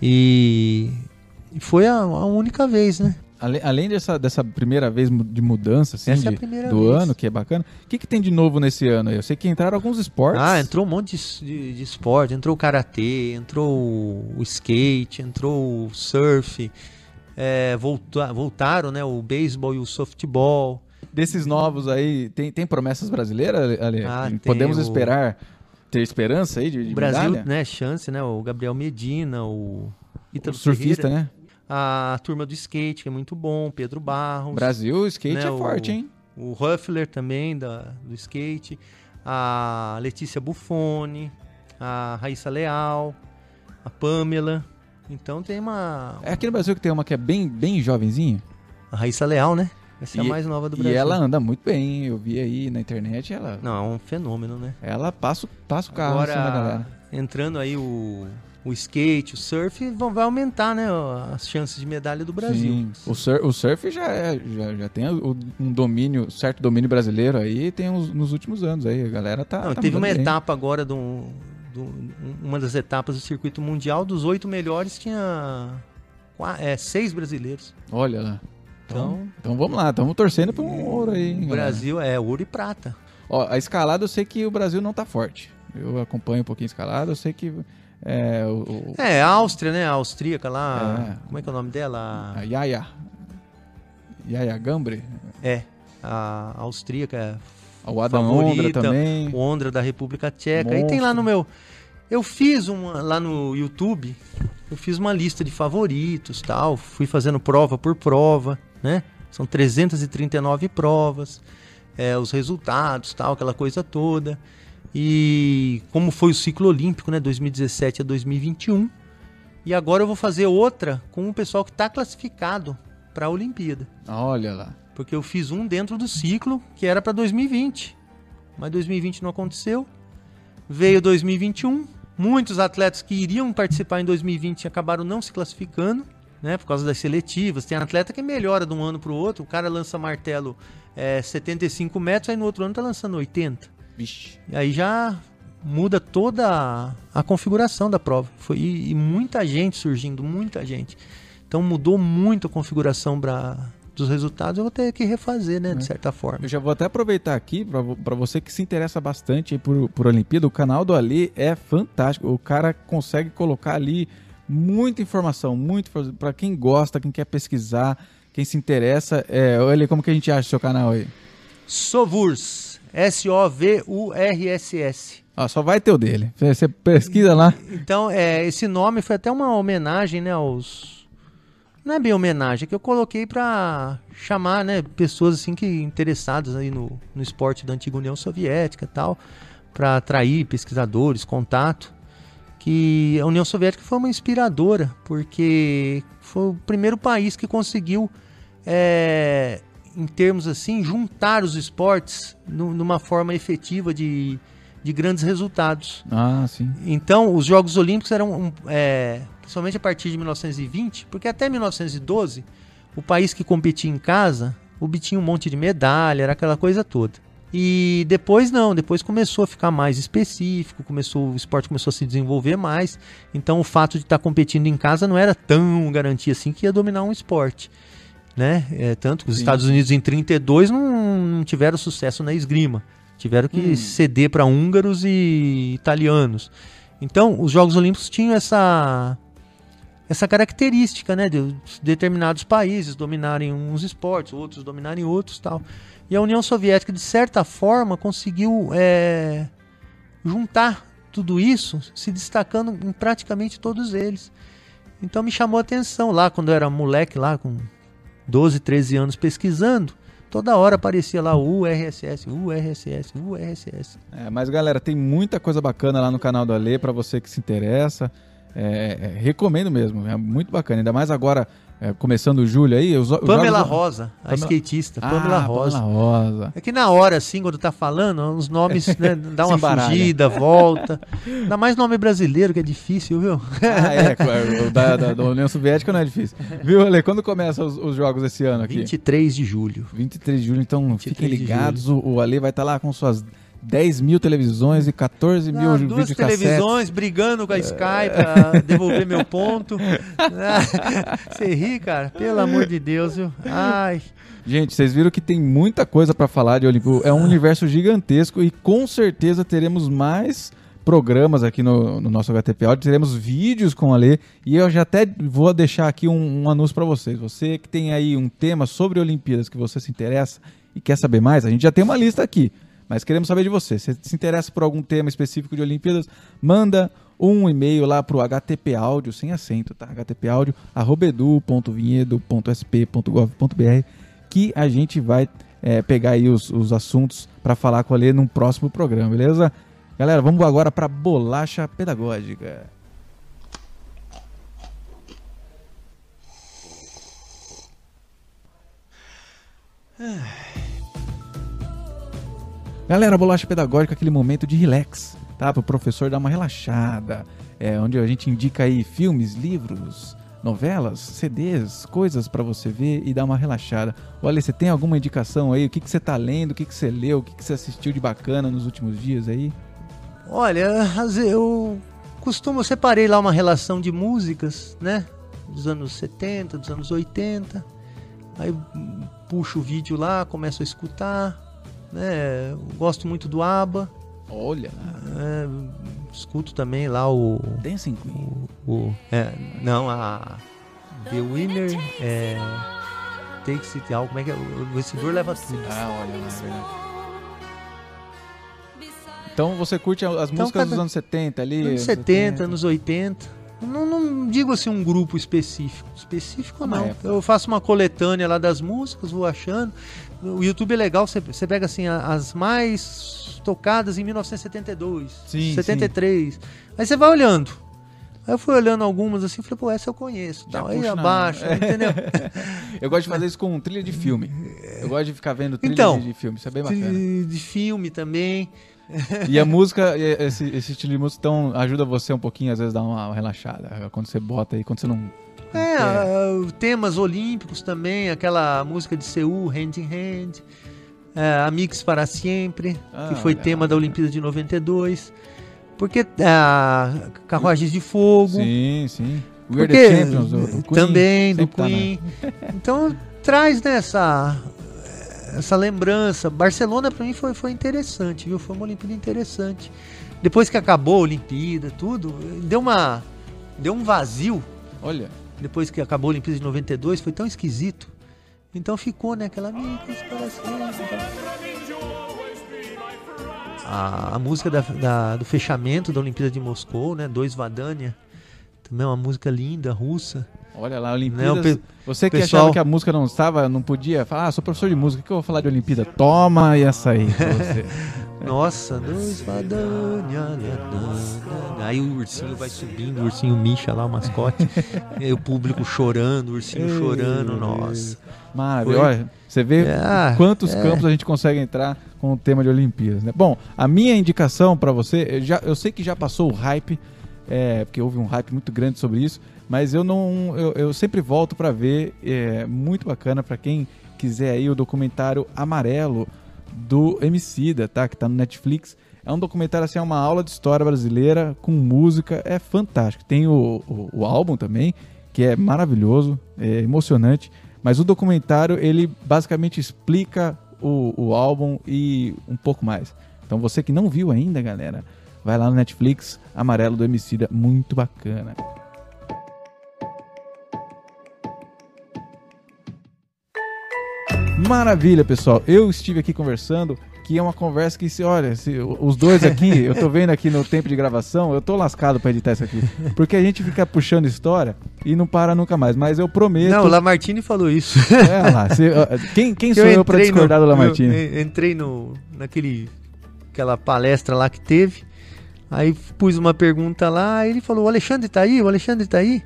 E, e foi a, a única vez, né? Ale- Além dessa, dessa primeira vez de mudança, assim, Essa é a de- primeira do vez. ano, que é bacana. O que, que tem de novo nesse ano aí? Eu sei que entraram alguns esportes. Ah, entrou um monte de, de, de esporte, entrou o karatê, entrou o, o skate, entrou o surf, é, volta- voltaram né, o beisebol e o softball. Desses novos aí, tem, tem promessas brasileiras, Ale? Ah, tem Podemos o- esperar, ter esperança aí de, de O Brasil, medalha? né, chance, né, o Gabriel Medina, o O Ítalo surfista, Ferreira, né? A turma do skate, que é muito bom, Pedro Barros. Brasil, o skate né, é o- forte, hein? O Huffler também, da, do skate. a Letícia Buffoni, a Raíssa Leal, a Pamela. Então tem uma. É aqui no Brasil que tem uma que é bem, bem jovenzinha. A Raíssa Leal, né? Essa é a E- mais nova do E Brasil. ela anda muito bem, eu vi aí na internet, ela, Não, é um fenômeno, né? ela passa, o- passa o carro Agora, assim galera. entrando aí o, o skate, o surf, vão, vai aumentar, né? As chances de medalha do Brasil. Sim. O, sur- o surf já, é- já, já tem um domínio, certo domínio brasileiro aí, tem uns- nos últimos anos aí, a galera tá. Não, tá teve uma bem. etapa agora, do, do- uma das etapas do circuito mundial, dos oito melhores tinha é, seis brasileiros. Olha lá. Então, Então, então vamos lá, estamos torcendo para um ouro aí. hein, o galera. Brasil é ouro e prata. Ó, a escalada eu sei que o Brasil não tá forte. Eu acompanho um pouquinho a escalada, eu sei que é, o, É, a Áustria, né? A austríaca lá. É. Como é que é o nome dela? a Yaya. Yaya Gambre. É, a austríaca, O Adam Favorita, Ondra também. o Ondra da República Tcheca. E tem lá no meu. Eu fiz uma lá no YouTube, eu fiz uma lista de favoritos, tal, fui fazendo prova por prova, né? São 339 provas, é, os resultados, tal, aquela coisa toda. E como foi o ciclo olímpico, né, 2017 a 2021. E agora eu vou fazer outra com o pessoal que está classificado para a Olimpíada. Olha lá. Porque eu fiz um dentro do ciclo que era para 2020. Mas 2020 não aconteceu. Veio 2021. Muitos atletas que iriam participar em 2020 acabaram não se classificando, né? Por causa das seletivas. Tem atleta que melhora de um ano para o outro. O cara lança martelo é, 75 metros, aí no outro ano tá lançando 80. Vixe. E aí já muda toda a, configuração da prova. Foi, e, e muita gente surgindo, muita gente. Então mudou muito a configuração pra, dos resultados. Eu vou ter que refazer, né? De certa forma. Eu já vou até aproveitar aqui pra você que se interessa bastante por, por Olimpíada. O canal do Ali é fantástico. O cara consegue colocar ali muita informação, muito para quem gosta, quem quer pesquisar, quem se interessa. É, olha como que a gente acha o seu canal aí. Sovurs. S-O-V-U-R-S-S. Ó, só vai ter o dele. Você, pesquisa lá. Então, é, esse nome foi até uma homenagem, né, aos... Não é bem homenagem, é que eu coloquei pra chamar, né, pessoas assim que interessadas aí no, no esporte da antiga União Soviética e tal, pra atrair pesquisadores, contato, que a União Soviética foi uma inspiradora, porque foi o primeiro país que conseguiu, é, em termos assim, juntar os esportes nu- numa forma efetiva de, de grandes resultados. Ah, sim. Então, os Jogos Olímpicos eram, um, é, principalmente a partir de 1920, porque até 1912, o país que competia em casa obtinha um monte de medalha, era aquela coisa toda. E depois não, depois começou a ficar mais específico, começou o esporte começou a se desenvolver mais. Então, o fato de estar competindo em casa não era tão garantia assim que ia dominar um esporte. Né? É, tanto que os Sim. Estados Unidos em 32 não, não tiveram sucesso na esgrima. Tiveram que Hum. ceder para húngaros e italianos. Então, os Jogos Olímpicos tinham essa essa característica, né, de determinados países dominarem uns esportes, outros dominarem outros, tal. E a União Soviética, de certa forma, conseguiu é, juntar tudo isso, se destacando em praticamente todos eles. Então me chamou a atenção lá quando eu era moleque lá com 12, 13 anos pesquisando, toda hora aparecia lá o URSS, URSS, URSS. É, mas galera, tem muita coisa bacana lá no canal do Ale para você que se interessa. É, é, recomendo mesmo, é muito bacana. Ainda mais agora, é, começando o julho aí. Os, Pamela jogos- Rosa, a Pamela- skatista, Ah, Pamela Rosa. Pamela Rosa. É que na hora, assim, quando tá falando, os nomes, né, dá uma fugida, volta. Ainda mais nome brasileiro, que é difícil, viu? Ah, é, claro, da, da, da União Soviética não é difícil. Viu, Ale? Quando começam os, os jogos esse ano aqui? 23 de julho. 23 de julho, então 23 fiquem ligados. O, o Ale vai estar lá com suas 10 mil televisões e 14 mil Ah, duas videocassetes. televisões brigando com a Sky pra devolver meu ponto. Ah, Você ri, cara? Pelo amor de Deus, viu? Ai. Gente, vocês viram que tem muita coisa pra falar de Olimpíada. É um universo gigantesco e com certeza teremos mais programas aqui no, no nosso HTP Audio. Teremos vídeos com a Lê e eu já até vou deixar aqui um, um anúncio pra vocês. Você que tem aí um tema sobre Olimpíadas que você se interessa e quer saber mais, a gente já tem uma lista aqui. Mas queremos saber de você. Se se interessa por algum tema específico de Olimpíadas, manda um e-mail lá pro HTP Áudio, sem acento, tá? HTP Áudio, arroba edu.vinhedo.sp.gov.br que a gente vai é, pegar aí os, os assuntos para falar com a Lê num próximo programa, beleza? Galera, vamos agora para bolacha pedagógica. Galera, bolacha pedagógica, aquele momento de relax, tá? Para o professor dar uma relaxada, é, onde a gente indica aí filmes, livros, novelas, CDs, coisas para você ver e dar uma relaxada. Olha, você tem alguma indicação aí? O que, que você tá lendo? O que, que você leu? O que, que você assistiu de bacana nos últimos dias aí? Olha, eu costumo, eu separei lá uma relação de músicas, né? Dos anos 70, dos anos 80. Aí puxo o vídeo lá, começo a escutar, né? Gosto muito do ABBA. Olha, é, escuto também lá o. Dancing Queen. o, o- é, não, a. The Winner é. Takes It All. Como é que é? O vencedor leva tudo. Ah, olha lá, é verdade. Então você curte as Então, músicas cada- dos anos 70 ali? Anos 70, anos 80. Não, não digo assim um grupo específico. Específico não. Eu faço uma coletânea lá das músicas, vou achando. O YouTube é legal, você, você pega assim as mais tocadas em 1972, Sim, 73. Aí você vai olhando. Aí eu fui olhando algumas assim, falei, pô, essa eu conheço. Tal. Aí abaixo, entendeu? Eu gosto de fazer isso com trilha de filme. Eu gosto de ficar vendo trilha Então, de, filme, isso é bem bacana. de, filme também. E a música, esse, esse estilo de música, então, ajuda você um pouquinho, às vezes, dar uma relaxada. Quando você bota aí, quando você não. É, É. ah, temas olímpicos também, aquela música de Seul, Hand in Hand, é, Amigos para Sempre, Ah, que foi tema lá. da Olimpíada de 92, porque ah, Carruagens de Fogo, Sim, sim. We Are porque the Champions, do, do Queen, também do tá Queen. Então traz nessa essa lembrança. Barcelona para mim foi, foi interessante, viu? Foi uma Olimpíada interessante. Depois que acabou a Olimpíada, tudo, deu uma deu um vazio Olha, depois que acabou a Olimpíada de 92, foi tão esquisito. Então ficou, né? Aquela sempre. A, a música da- da- do fechamento da Olimpíada de Moscou, né? Dois Vadania. Também é uma música linda, russa. Olha lá, Né, Olimpíadas. o pe- Você que pessoal- achava que a música não estava, não podia falar, ah, sou professor de música, o que eu vou falar de Olimpíada? Toma essa aí você. Nossa, dois Vadania. nanana. Aí o ursinho vai subindo, o ursinho Misha lá, o mascote. e o público chorando, o ursinho chorando, nossa. Maravilha. Você vê Ah, quantos é. campos a gente consegue entrar com o tema de Olimpíadas, né? Bom, a minha indicação pra você, eu, já, eu sei que já passou o hype, é, porque houve um hype muito grande sobre isso, mas eu não, eu, eu sempre volto pra ver, é muito bacana pra quem quiser aí o documentário Amarelo do Emicida, tá? Que tá no Netflix. É um documentário assim, é uma aula de história brasileira com música, é fantástico. Tem o, o, o álbum também, que é maravilhoso, é emocionante. Mas o documentário, ele basicamente explica o, o álbum e um pouco mais. Então você que não viu ainda, galera, vai lá no Netflix, Amarelo do Emicida, muito bacana. Maravilha, pessoal. Eu estive aqui conversando, que é uma conversa que, se olha, se, os dois aqui, eu tô vendo aqui no tempo de gravação, eu tô lascado pra editar isso aqui. Porque a gente fica puxando história e não para nunca mais. Mas eu prometo. Não, o Lamartine falou isso. É lá, se- quem, quem Que sou eu, pra entrei no- discordar do Lamartine? Eu, eu entrei no, naquele, aquela palestra lá que teve, aí pus uma pergunta lá, ele falou, o Alexandre tá aí? O Alexandre tá aí?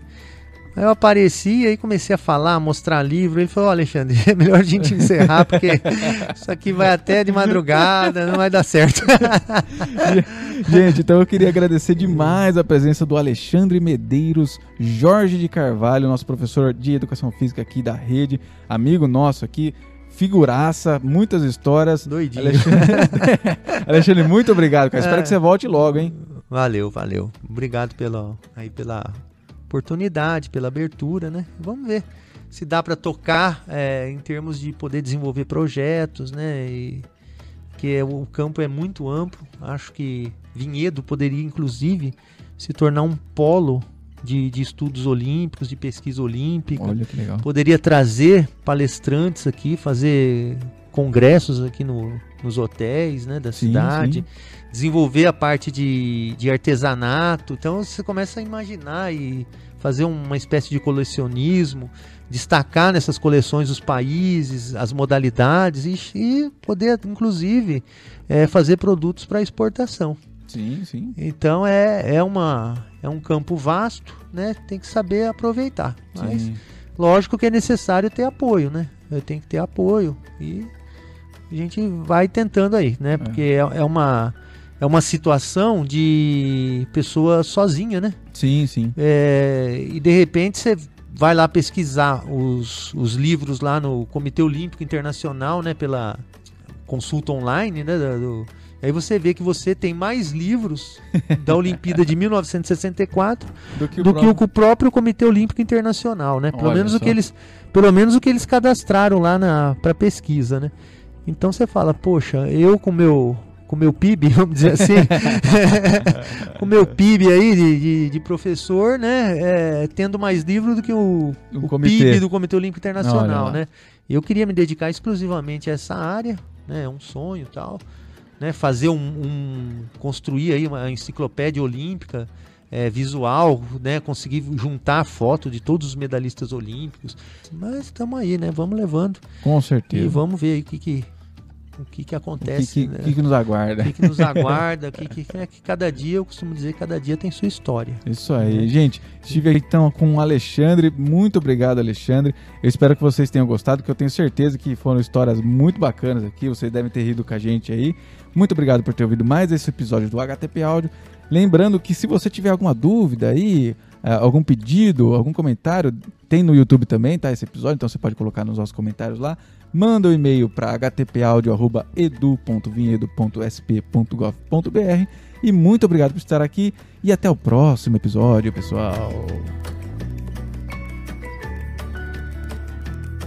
Aí eu apareci, aí comecei a falar, mostrar livro, ele falou, ó Alexandre, é melhor a gente encerrar, porque isso aqui vai até de madrugada, não vai dar certo. Gente, então eu queria agradecer demais a presença do Alexandre Medeiros, Jorge de Carvalho, nosso professor de Educação Física aqui da rede, amigo nosso aqui, figuraça, muitas histórias. Doidinho. Alexandre, Alexandre, muito obrigado, cara. Espero É. que você volte logo, hein? Valeu, valeu. Obrigado pela, aí pela oportunidade, pela abertura, né? Vamos ver se dá para tocar é, em termos de poder desenvolver projetos, né? E que é- o campo é muito amplo. Acho que Vinhedo poderia, inclusive, se tornar um polo de, de estudos olímpicos, de pesquisa olímpica. Olha que legal. Poderia trazer palestrantes aqui, fazer congressos aqui no- nos hotéis né, da Sim, cidade, sim. desenvolver a parte de, de artesanato. Então você começa a imaginar e fazer uma espécie de colecionismo. destacar nessas coleções os países, as modalidades e, e poder, inclusive, é, fazer produtos para exportação. Sim, sim. Então é, é, uma, é um campo vasto, né? Tem que saber aproveitar. Mas sim. lógico que é necessário ter apoio, né? Tem que ter apoio e a gente vai tentando aí, né? Porque é, é uma é uma situação de pessoa sozinha, né? Sim, sim. É, e de repente você vai lá pesquisar os, os livros lá no Comitê Olímpico Internacional, né? Pela consulta online, né? Do, aí você vê que você tem mais livros da Olimpíada de 1964 Do que o do que próprio- o próprio Comitê Olímpico Internacional, né? Pelo Olha menos o só. que eles, pelo menos o que eles cadastraram lá na para pesquisa, né? Então você fala, poxa, eu com meu com meu PIB, vamos dizer assim, com meu PIB aí de, de, de professor, né? é, tendo mais livro do que o, O o. PIB do Comitê Olímpico Internacional, né? Eu queria me dedicar exclusivamente a essa área, né? É um sonho e tal, né? Fazer um, um- construir aí uma enciclopédia olímpica é, visual, né? Conseguir juntar a foto de todos os medalhistas olímpicos. Mas estamos aí, né? Vamos levando Com e certeza. vamos ver aí o que que o que, que O que, acontece, que, né? que que nos aguarda? o que, que nos aguarda, o que, que, é que cada dia, eu costumo dizer, cada dia tem sua história. Isso aí, Né? gente. Estive aqui então com o Alexandre. Muito obrigado, Alexandre. Eu espero que vocês tenham gostado, que eu tenho certeza que foram histórias muito bacanas aqui. Vocês devem ter rido com a gente aí. Muito obrigado por ter ouvido mais esse episódio do HTP Áudio. Lembrando que se você tiver alguma dúvida aí, ah, algum pedido, algum comentário, tem no YouTube também, tá? Esse episódio, então você pode colocar nos nossos comentários lá. Manda o um e-mail para htpaudio.edu.vinhedo.sp.gov.br e muito obrigado por estar aqui e até o próximo episódio, pessoal.